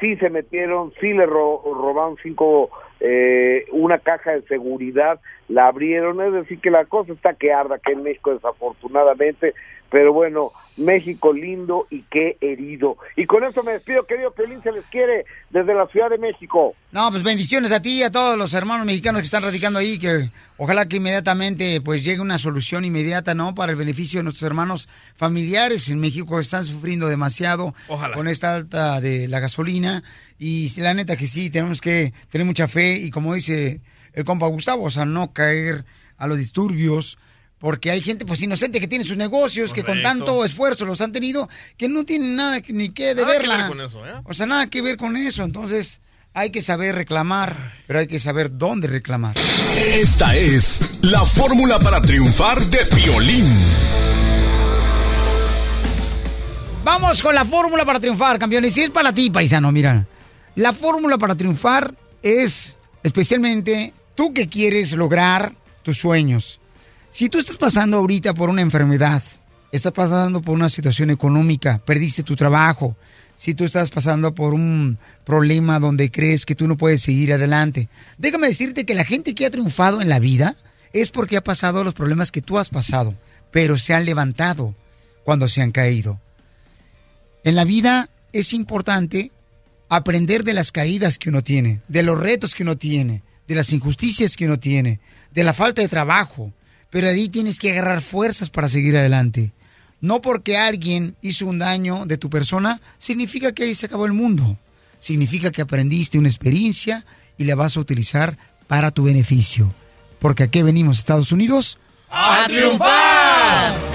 sí se metieron, sí le ro- robaron cinco, eh, una caja de seguridad, la abrieron, es decir, que la cosa está que arda aquí en México desafortunadamente, pero bueno, México lindo y qué herido. Y con esto me despido, querido Pelín, se les quiere desde la Ciudad de México. No, pues bendiciones a ti y a todos los hermanos mexicanos que están radicando ahí, que ojalá que inmediatamente pues llegue una solución inmediata, ¿no? Para el beneficio de nuestros hermanos familiares en México que están sufriendo demasiado Ojalá. con esta alta de la gasolina. Y la neta que sí, tenemos que tener mucha fe y como dice el compa Gustavo, o sea, no caer a los disturbios. Porque hay gente pues inocente que tiene sus negocios, que con tanto esfuerzo los han tenido, que no tienen nada ni que Nada que deberla. ver con eso, ¿eh? O sea, nada que ver con eso. Entonces, hay que saber reclamar, pero hay que saber dónde reclamar. Esta es la fórmula para triunfar de Piolín. Vamos con la fórmula para triunfar, campeones. Y es para ti, paisano, mira. La fórmula para triunfar es especialmente tú que quieres lograr tus sueños. Si tú estás pasando ahorita por una enfermedad, estás pasando por una situación económica, perdiste tu trabajo, si tú estás pasando por un problema donde crees que tú no puedes seguir adelante, déjame decirte que la gente que ha triunfado en la vida es porque ha pasado los problemas que tú has pasado, pero se han levantado cuando se han caído. En la vida es importante aprender de las caídas que uno tiene, de los retos que uno tiene, de las injusticias que uno tiene, de la falta de trabajo. Pero ahí tienes que agarrar fuerzas para seguir adelante. No porque alguien hizo un daño de tu persona, significa que ahí se acabó el mundo. Significa que aprendiste una experiencia y la vas a utilizar para tu beneficio. Porque aquí venimos, Estados Unidos, ¡A triunfar!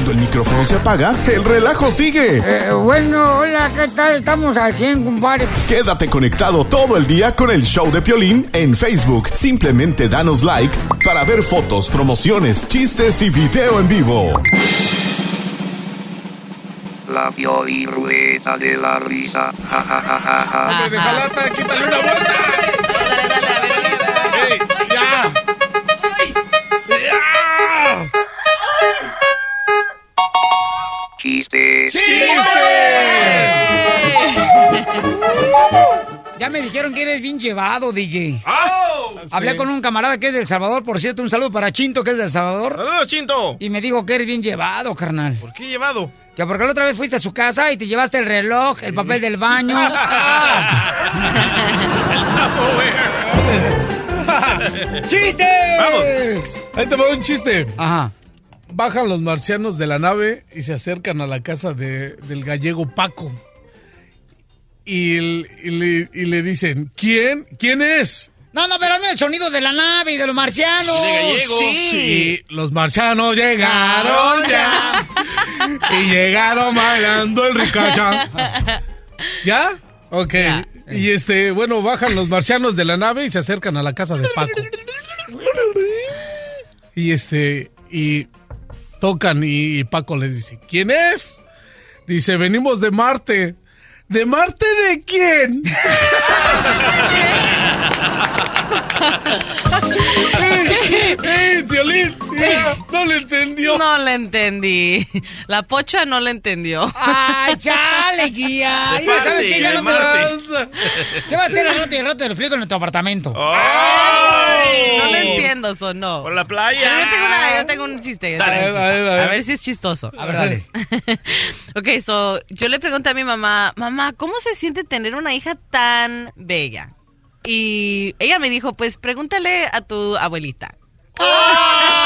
Cuando el micrófono se apaga, el relajo sigue. Eh, bueno, hola, ¿qué tal? Estamos al 100, compadre. Quédate conectado todo el día con el show de Piolín en Facebook. Simplemente danos like para ver fotos, promociones, chistes y video en vivo. La Pioli Rueda de la Risa. Ja, ja, ja, ja, ja. Hombre, de jalata, quítale una vuelta. Chistes. Ya me dijeron que eres bien llevado, DJ. ¡Oh! Hablé Sí. con un camarada que es del Salvador, por cierto, un saludo para Chinto, que es del Salvador. ¡Saludos, Chinto! Y me dijo que eres bien llevado, carnal. ¿Por qué llevado? Que porque la otra vez fuiste a su casa y te llevaste el reloj, el papel del baño. ¡Chistes! ¡Vamos! Ahí te va un chiste. Ajá. Bajan los marcianos de la nave y se acercan a la casa de- del gallego Paco. Y, el- y le, y le dicen, ¿quién? ¿Quién es? No, no, pero el sonido de la nave y de los marcianos. Sí, los marcianos llegaron ya. y llegaron bailando el ricacha. ¿Ya? Ok. Y este, bueno, bajan los marcianos de la nave y se acercan a la casa de Paco. Y este, y tocan y, y Paco les dice, ¿quién es? Dice, venimos de Marte. ¿De Marte de quién? ¡Ey, ey, Violín! Mira, no le entendió. No le entendí. La pocha no le entendió. Ay, chale, guía. De Ya sabes que ya no te Marte. ¿Qué va a hacer al rato y al rato te lo explico en tu apartamento? No le entiendo, sonó. Por la playa. Pero yo tengo, una- yo tengo un chiste. Dale. un. A ver si es chistoso. A ver, dale. ok, so, yo le pregunté a mi mamá, mamá, ¿cómo se siente tener una hija tan bella? Y ella me dijo, pues pregúntale a tu abuelita.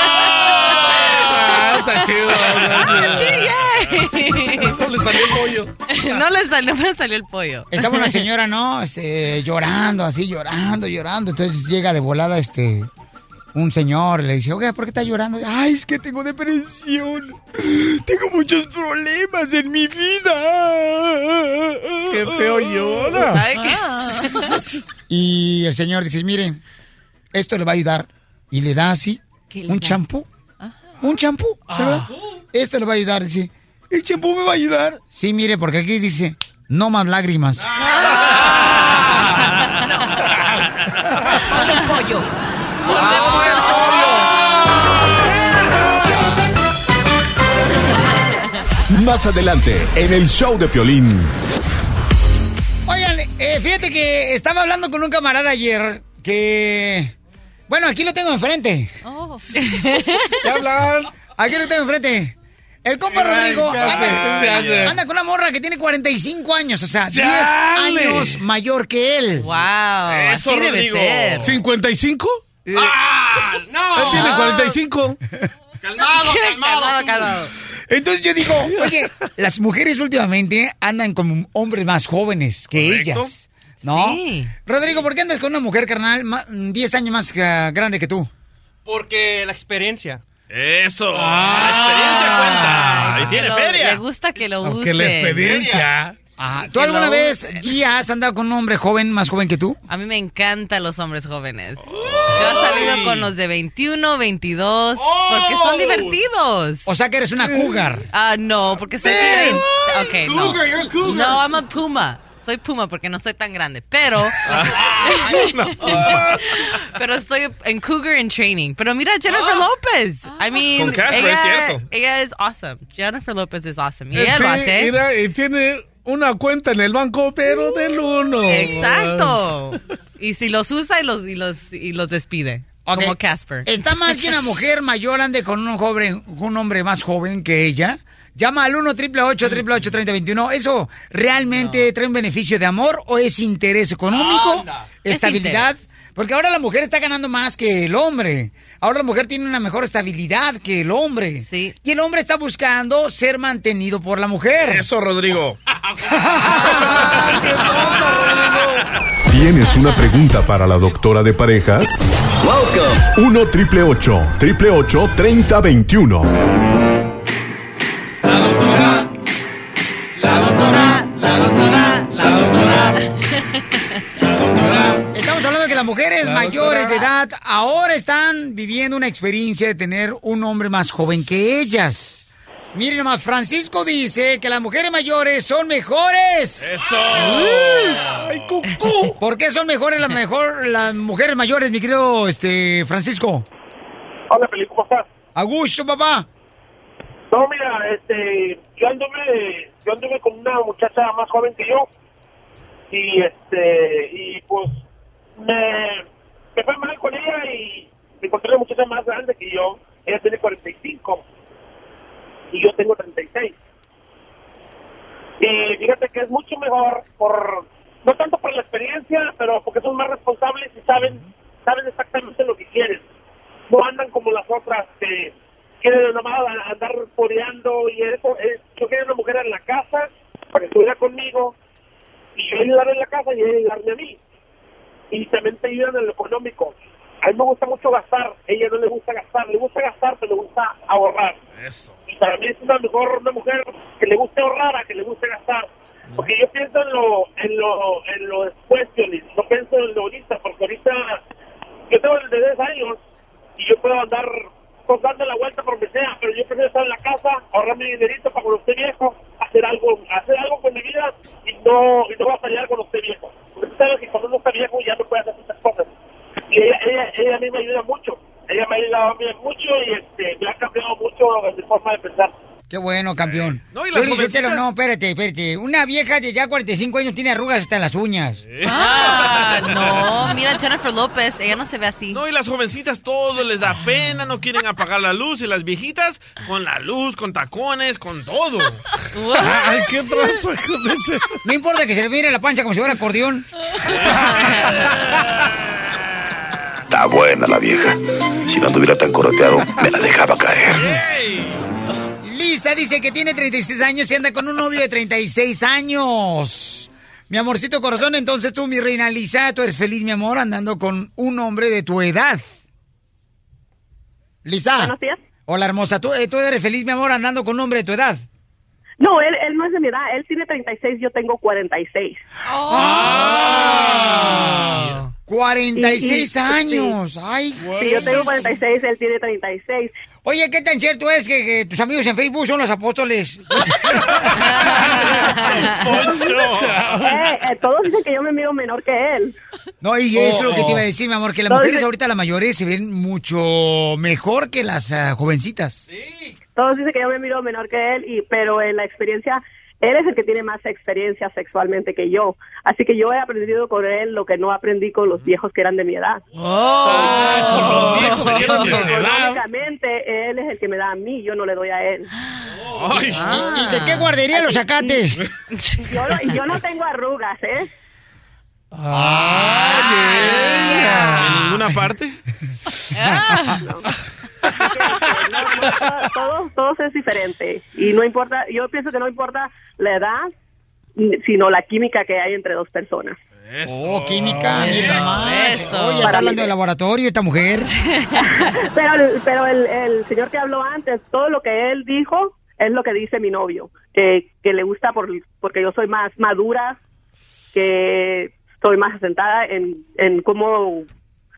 Ah, está chido. No le salió el pollo. no le salió, me salió el pollo. Estaba una señora, ¿no? Este, llorando, así, llorando, llorando. Entonces llega de volada, este, un señor, le dice, oiga, ¿por qué está llorando? Ay, es que tengo depresión. Tengo muchos problemas en mi vida. Qué feo llora. Ay, qué- Y el señor dice, mire, esto le va a ayudar. Y le da así un champú. Un champú, ¿sabes? Esto le va a ayudar, dice. ¿El champú me va a ayudar? Sí, mire, porque aquí dice, no más lágrimas. Ponle un pollo. Más adelante, en el show de Piolín. Oigan, eh, fíjate que estaba hablando con un camarada ayer que... Bueno, aquí lo tengo enfrente. ¿Qué hablan? Aquí lo tengo enfrente. El compa Ay, Rodrigo anda, con una morra que tiene 45 años, o sea, 10 ¡Chale! años mayor que él. Wow, Eso, así debe Rodrigo. ser. ¿55? ¡Ah! ¡No! Él tiene 45. Calmado, calmado. Calmado. Entonces yo digo, oye, las mujeres últimamente andan con hombres más jóvenes que Correcto. ellas. ¿No? Sí. Rodrigo, ¿por qué andas con una mujer, carnal, ma- 10 años más ah, grande que tú? Porque la experiencia. Eso. La experiencia cuenta. Y tiene Lo- feria. Le gusta que lo use. Porque la experiencia. Ajá. ¿Tú Que alguna vez. Gia, has andado con un hombre joven, más joven que tú? A mí me encantan los hombres jóvenes. Yo he salido con los de 21, 22, porque son divertidos. O sea que eres una cougar. Ah, no, porque soy. Ok, no. Cougar, you're a cougar. No, I'm a puma. Soy puma porque no soy tan grande, pero pero estoy en cougar in training. Pero mira Jennifer Lopez. I mean, Con Casper, ella, es cierto. ella es awesome. Jennifer Lopez es awesome. Y ella Sí, lo hace. mira, y tiene una cuenta en el banco, pero del uno. Exacto. Y si los usa y los y los y los despide. Como Casper. ¿Está mal que una mujer mayor ande con un joven, un hombre más joven que ella? Llama al 1 888 3021 ¿Eso realmente trae un beneficio de amor o es interés económico? Anda. ¿Estabilidad? Porque ahora la mujer está ganando más que el hombre. Ahora la mujer tiene una mejor estabilidad que el hombre. Sí. Y el hombre está buscando ser mantenido por la mujer. Eso, Rodrigo. ¿Tienes una pregunta para la doctora de parejas? 1 triple 888 3021. Mujeres mayores de edad ahora están viviendo una experiencia de tener un hombre más joven que ellas. Miren nomás, Francisco dice que las mujeres mayores son mejores. Eso. ¡Ay, cucú! ¿Por qué son mejores las mejor las mujeres mayores, mi querido este Francisco? Hola, Felipe, ¿cómo estás? A gusto, papá. No, mira, este, yo anduve, yo anduve con una muchacha más joven que yo y este, y pues me, me fue mal con ella y me encontré una muchacha más grande que yo. Ella tiene 45 y yo tengo 36. Y fíjate que es mucho mejor por, no tanto por la experiencia, pero porque son más responsables y saben, saben exactamente lo que quieren. No andan como las otras que quieren nomás andar poreando y eso. Es, yo quería una mujer en la casa para que estuviera conmigo y yo ayudarle en la casa y ella ayudarme a mí. Y también te ayudan en lo económico. A mí me gusta mucho gastar, ella no le gusta gastar, le gusta gastar, pero le gusta ahorrar. Eso. Y para mí es una mejor una mujer que le guste ahorrar a que le guste gastar. Porque yo pienso en lo, en lo, en lo después, no pienso en lo ahorita, porque ahorita yo tengo el de 10 años y yo puedo andar pues, dando la vuelta por donde sea, pero yo prefiero estar en la casa, ahorrar mi dinerito para cuando esté viejo, hacer algo, hacer algo con mi vida y no, y no fallar cuando esté viejo. Porque tú sabes que cuando uno está viejo ya no puede hacer muchas cosas. Y ella, ella, ella a mí me ayuda mucho, ella me ha ayudado a mí mucho y este, me ha cambiado mucho mi forma de pensar. Qué bueno, campeón. No, y las Sotelo, jovencitas- no, espérate, espérate. Una vieja de ya 45 años tiene arrugas hasta en las uñas. Ah, no, mira Jennifer López, ella no se ve así. No, y las jovencitas todo les da pena, no quieren apagar la luz. Y las viejitas con la luz, con tacones, con todo. Ay, qué tranza. No importa que se le mire la pancha como si fuera acordeón. Está buena la vieja. Si no anduviera tan coroteado, me la dejaba caer. Lisa dice que tiene 36 años y anda con un novio de 36 años. Mi amorcito corazón, entonces tú, mi reina Lisa, tú eres feliz, mi amor, andando con un hombre de tu edad. Lisa. Buenos días. Hola, hermosa. ¿Tú, eh, tú eres feliz, mi amor, andando con un hombre de tu edad. No, él, él no es de mi edad. Él tiene 36, yo tengo 46. ¡Ah! 46 Y- y- años. Ay, Sí, yo tengo 46, él tiene 36. Oye, ¿qué tan cierto es que, que tus amigos en Facebook son los apóstoles? Eh, eh, todos dicen que yo me miro menor que él. No, y eso es lo que te iba a decir, mi amor, que las Todos mujeres dicen- ahorita, las mayores, se ven mucho mejor que las ah, jovencitas. Todos dicen que yo me miro menor que él, y pero en la experiencia, él es el que tiene más experiencia sexualmente que yo. Así que yo he aprendido con él lo que no aprendí con los viejos que eran de mi edad. Los viejos que eran de esa edad. Él es el que me da a mí, yo no le doy a él. ¿Y, y de qué guardería los sacates? Yo no, yo no tengo arrugas, ¿eh? ¿En ninguna parte? Todos, todos es diferente. Y no importa, yo pienso que no importa la edad, sino la química que hay entre dos personas. Oh, química, mira nomás. Eso. Oye, Para está hablando de laboratorio esta mujer. Pero, el- pero el, el señor que habló antes, todo lo que él dijo es lo que dice mi novio, que, que le gusta por, porque yo soy más madura, que estoy más asentada en, en cómo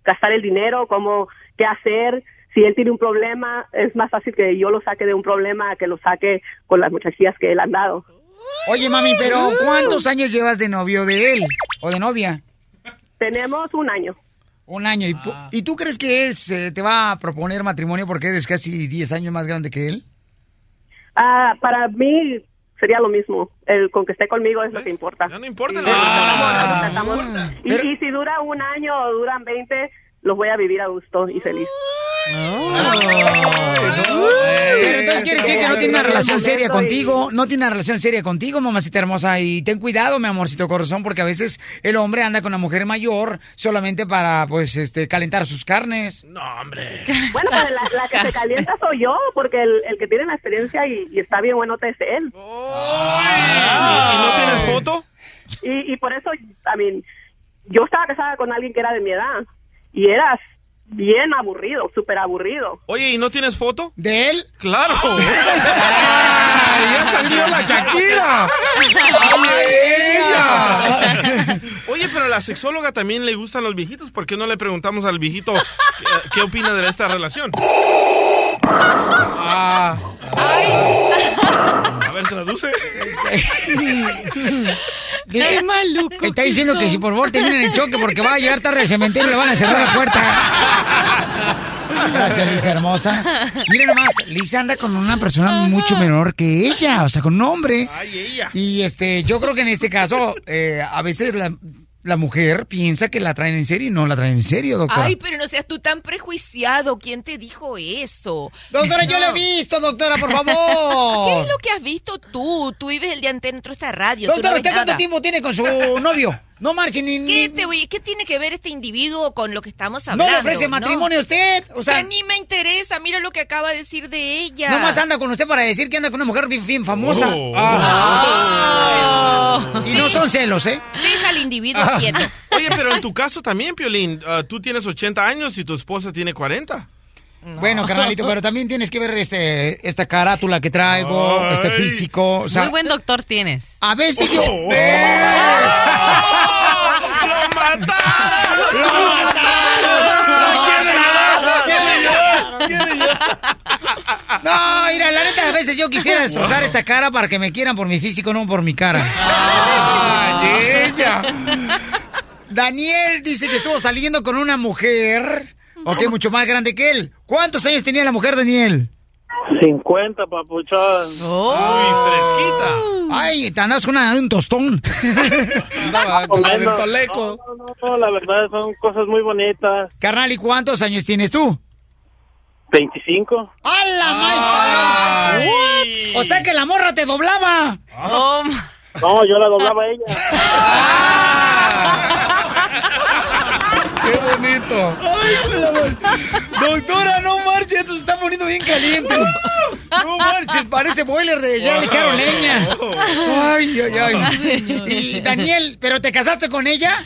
gastar el dinero, cómo qué hacer. Si él tiene un problema, es más fácil que yo lo saque de un problema a que lo saque con las muchachillas que él ha dado. Oye, mami, pero ¿cuántos años llevas de novio de él o de novia? Tenemos un año. Un año. ¿Y, pu- ¿y tú crees que él se te va a proponer matrimonio porque eres casi 10 años más grande que él? Ah, para mí sería lo mismo. El con que esté conmigo es lo que importa. Ya no importa. Y, y si dura un año o duran 20, los voy a vivir a gusto y feliz. Pero entonces quiere decir que no tiene una relación seria contigo, no tiene una relación seria contigo, mamacita hermosa, y ten cuidado, mi amorcito corazón, porque a veces el hombre anda con una mujer mayor solamente para, pues, este, calentar sus carnes. No, hombre. Bueno, pues la, la que se calienta soy yo, porque el, el que tiene la experiencia y, y está bien bueno es él. ¿Y no tienes foto? Y, y por eso, a mí, yo estaba casada con alguien que era de mi edad y eras bien aburrido, súper aburrido. Oye, ¿y no tienes foto? ¿De él? Claro. ¡Ya salió la Shakira! Oye, pero a la sexóloga también le gustan los viejitos. ¿Por qué no le preguntamos al viejito qué, qué opina de esta relación? Ah. A ver, traduce. Qué maluco. Está diciendo que si por favor terminen el choque porque va a llegar tarde al cementerio y le van a cerrar la puerta. Gracias, Lisa hermosa. Mira nomás, Lisa anda con una persona mucho menor que ella, o sea, con un hombre. Y este, yo creo que en este caso, eh, a veces la, la mujer piensa que la traen en serio y no la traen en serio, doctora. Ay, pero no seas tú tan prejuiciado. ¿Quién te dijo eso? Doctora, yo lo he visto, doctora, por favor. ¿Qué es lo que has visto tú? Tú vives el día entero de esta radio. no Doctora, ¿usted cuánto tiempo tiene con su novio? No marchen ni... ¿Qué, te voy- ¿Qué tiene que ver este individuo con lo que estamos ¿No hablando? le ofrece matrimonio a usted? O sea- Que ni me interesa, mira lo que acaba de decir de ella. Nomás anda con usted para decir que anda con una mujer bien, bien famosa. Oh. Ah. Y no son celos, ¿eh? Deja al individuo quieto. Oye, pero en tu caso también, Piolín, ah, tú tienes 80 años y tu esposa tiene 40. Bueno, carnalito, pero también tienes que ver este, esta carátula que traigo, este físico. O sea, Muy buen doctor tienes. A veces yo... ¡Lo ¡Lo No, mira, la neta, a veces yo quisiera destrozar esta cara para que me quieran por mi físico, no por mi cara. Daniel dice que estuvo saliendo con una mujer, ok, mucho más grande que él. ¿Cuántos años tenía la mujer, Daniel? 50, papuchón. Uy, fresquita. Ay, te andabas con una- un tostón. Andaba con toleco. No, no, no, la verdad son cosas muy bonitas. Carnal, ¿y cuántos años tienes tú? 25. ¡A la madre! O sea que la morra te doblaba. No, yo la doblaba a ella. ¡Qué bonito! Doctora, no marches, esto se está poniendo bien caliente. No marches, parece boiler de ya le echaron leña. Ay, ay, ay. Y Daniel, ¿pero te casaste con ella?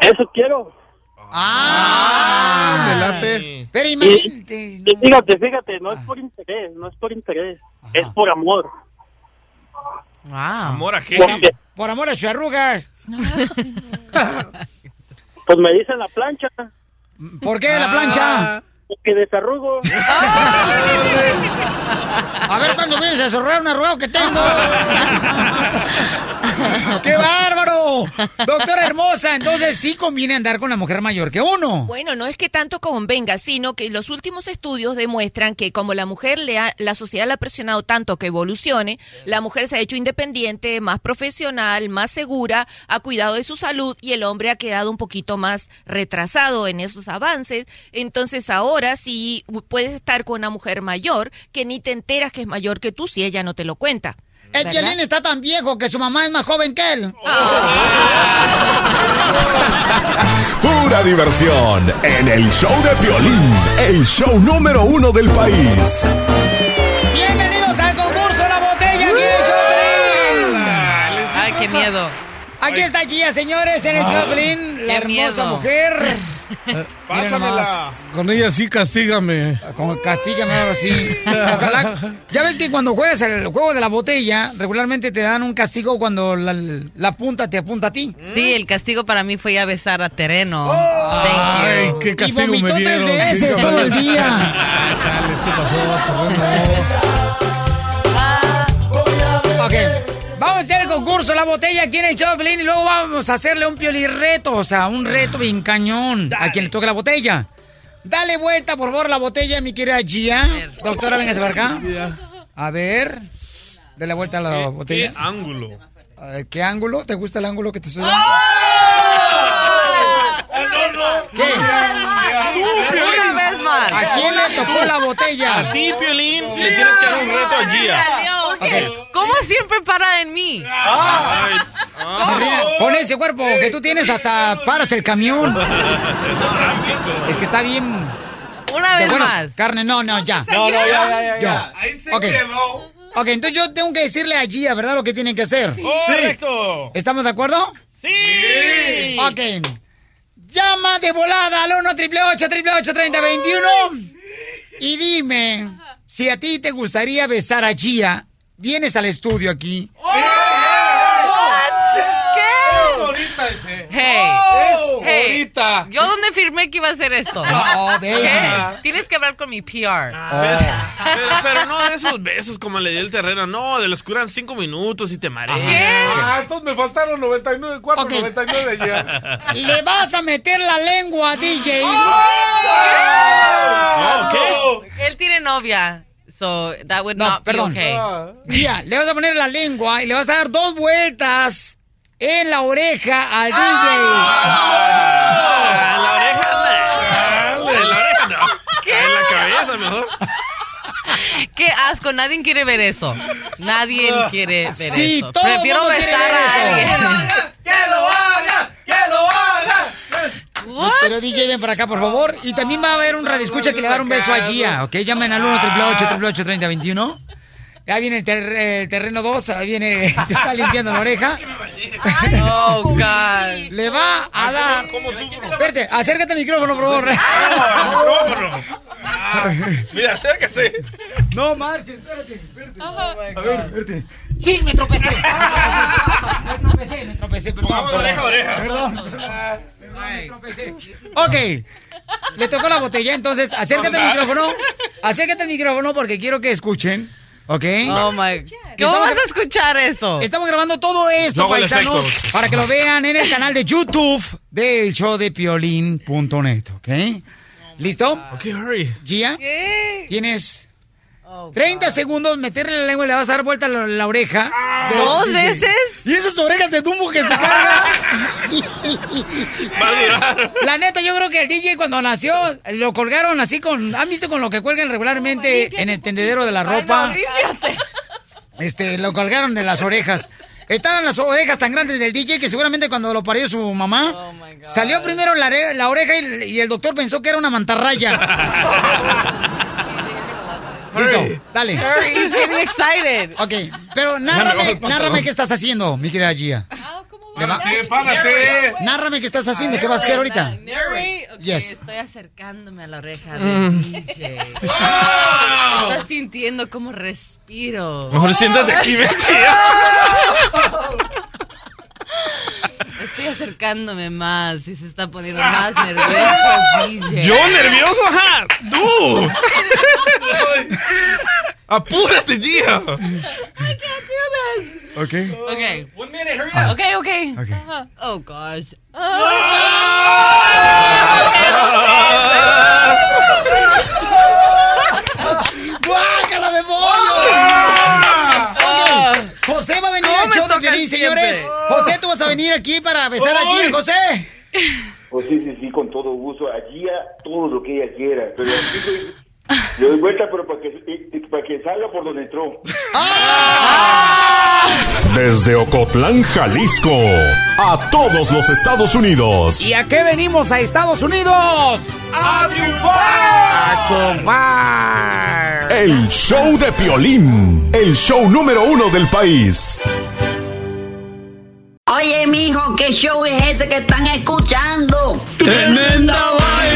Eso quiero. Ah, me late. Pero imagínate. y fíjate, fíjate, no es por interés, no es por interés, es por amor. Wow. ¿Amor a qué? Por amor a su arruga. pues me dicen la plancha, ¿Por qué la plancha? Porque desarrugo. A ver cuándo vienes a zorrar un arrugado que tengo. ¡Qué bárbaro! Doctora hermosa, entonces sí conviene andar con la mujer mayor que uno. Bueno, no es que tanto convenga, sino que los últimos estudios demuestran que como la mujer le ha, la sociedad la ha presionado tanto que evolucione, la mujer se ha hecho independiente, más profesional, más segura, ha cuidado de su salud y el hombre ha quedado un poquito más retrasado en esos avances. Entonces ahora sí puedes estar con una mujer mayor que ni te enteras que es mayor que tú si ella no te lo cuenta. El ¿verdad? violín está tan viejo que su mamá es más joven que él. Pura diversión en el show de violín, el show número uno del país. Bienvenidos al concurso La Botella aquí en el. Ay, qué miedo. Aquí está Gia, señores, en el Choplin, la Qué hermosa miedo. mujer. Pásamela. Con ella sí castígame. Como castígame ahora sí. Ojalá. Ya ves que cuando juegas el juego de la botella, regularmente te dan un castigo cuando la, la punta te apunta a ti. Sí, el castigo para mí fue ir a besar a Terreno. Ay, Thank you. qué castigo vomitó me tres veces todo el día. Ah, chales, ¿qué pasó? No. Ok. Vamos a hacer el concurso La Botella aquí en el Choplin y luego vamos a hacerle un piolirreto, o sea, un reto bien cañón a quien le toque la botella. Dale vuelta, por favor, la botella, mi querida Gia. Doctora, véngase para acá. A ver. Dale vuelta a la ¿Qué botella. ángulo? A ver, ¿Qué ángulo? ¿Te gusta el ángulo que te estoy dando? ¿Qué? Una vez más. ¿A quién le tocó la botella? A ti, Piolín, le tienes que dar un reto a Gia. ¿Cómo siempre para en mí? Ay, Marina, Con ese cuerpo que tú tienes hasta paras el camión. Es que está bien. Una vez más. Carne, no, no, ya. No, no, ya, ya, ya. Ahí se Ok. quedó. Ok, entonces yo tengo que decirle a Gia, ¿verdad? Lo que tienen que hacer. ¡Correcto! ¿Estamos de acuerdo? ¡Sí! Ok. Llama de volada al 1 888 3021 y dime si a ti te gustaría besar a Gia. Vienes al estudio aquí. Es ahorita ese. Hey, Es hey. ahorita. ¿Yo dónde firmé que iba a hacer esto? No. ¿Qué? Tienes que hablar con mi PR. ¿Ves? Pero, pero no de esos besos como le dio el terreno, no, de los que duran cinco minutos y te mareas. Ah, entonces me faltaron 99, 4, Ok. 99 ya. Le vas a meter la lengua a DJ. No, ¿qué? Él tiene novia. So that would No, not perdón. be okay. Ah. Le vas a poner la lengua y le vas a dar dos vueltas en la oreja al Ah, En la oreja, no. En la oreja, no. En la cabeza, mejor. Qué asco, nadie quiere ver eso. Nadie quiere ver Sí, eso. todo Prefiero mundo quiere besar ver a eso. Alguien. Pero DJ, ven para acá, por favor. Y también va a haber un radioescucha que le va a dar un beso a Gia, ¿ok? Llamen al 1 888 3021 Ya viene el, ter- el terreno 2, ahí viene, se está limpiando la oreja. Oh, God. Le va a dar. Espérate, acércate al micrófono, por favor. Mira, acércate. No marches, espérate, espérate. A ver, espérate. Sí, me tropecé. Me tropecé, me tropecé, perdón. Vamos de oreja oreja. Perdón. Tropecé. Ok. Le tocó la botella, entonces acércate al micrófono. Acércate al micrófono porque quiero que escuchen. ¿Ok? Oh, my. ¿Cómo estamos vas a escuchar eso? Estamos grabando todo esto, paisanos, para que lo vean en el canal de YouTube del show de piolín.net, ¿ok? ¿Listo? Ok, hurry. Gia, ¿Qué? tienes 30 segundos, meterle la lengua y le vas a dar vuelta la, la oreja. del ¿Dos DJ. veces? Y esas orejas de Dumbo que se carga. Va a durar. La neta, yo creo que el DJ cuando nació lo colgaron así con. ¿Han visto con lo que cuelgan regularmente en el tendedero de la ropa? Este, lo colgaron de las orejas. Estaban las orejas tan grandes del DJ que seguramente cuando lo parió su mamá, salió primero la, la oreja y, y el doctor pensó que era una mantarraya. Listo, dale. Hurry, he's getting excited. Ok, pero nárrame, nárrame qué estás haciendo, mi querida Gia. Va- Párate, párate. Nárrame qué estás haciendo, qué vas a hacer ahorita. Hurry. Ok, Yes. Estoy acercándome a la oreja Mm. del DJ. Estás sintiendo cómo respiro. Mejor siéntate aquí, vete. Estoy acercándome más y se está poniendo más nervioso, DJ. ¿Yo nervioso? Ajá. ¡Tú! ¡Apúrate, Gia! Ok. Okay. One minute, hurry Ah. up. Okay, okay. Ok. Uh-huh. Oh gosh. ¡Guácala de Ok, José va a venir ¿Cómo al show de Piolín, señores. José, tú vas a venir aquí para besar a Gia, José. Pues sí, sí, sí, con todo gusto. Allí a todo lo que ella quiera. Pero aquí le doy vuelta, pero para que, para que salga por donde entró. Desde Ocotlán, Jalisco, a todos los Estados Unidos. ¿Y a qué venimos a Estados Unidos? ¡A triunfar! ¡A triunfar! El show de Piolín, el show número uno del país. Oye, mijo, ¿qué show es ese que están escuchando? ¡Tremenda vaina!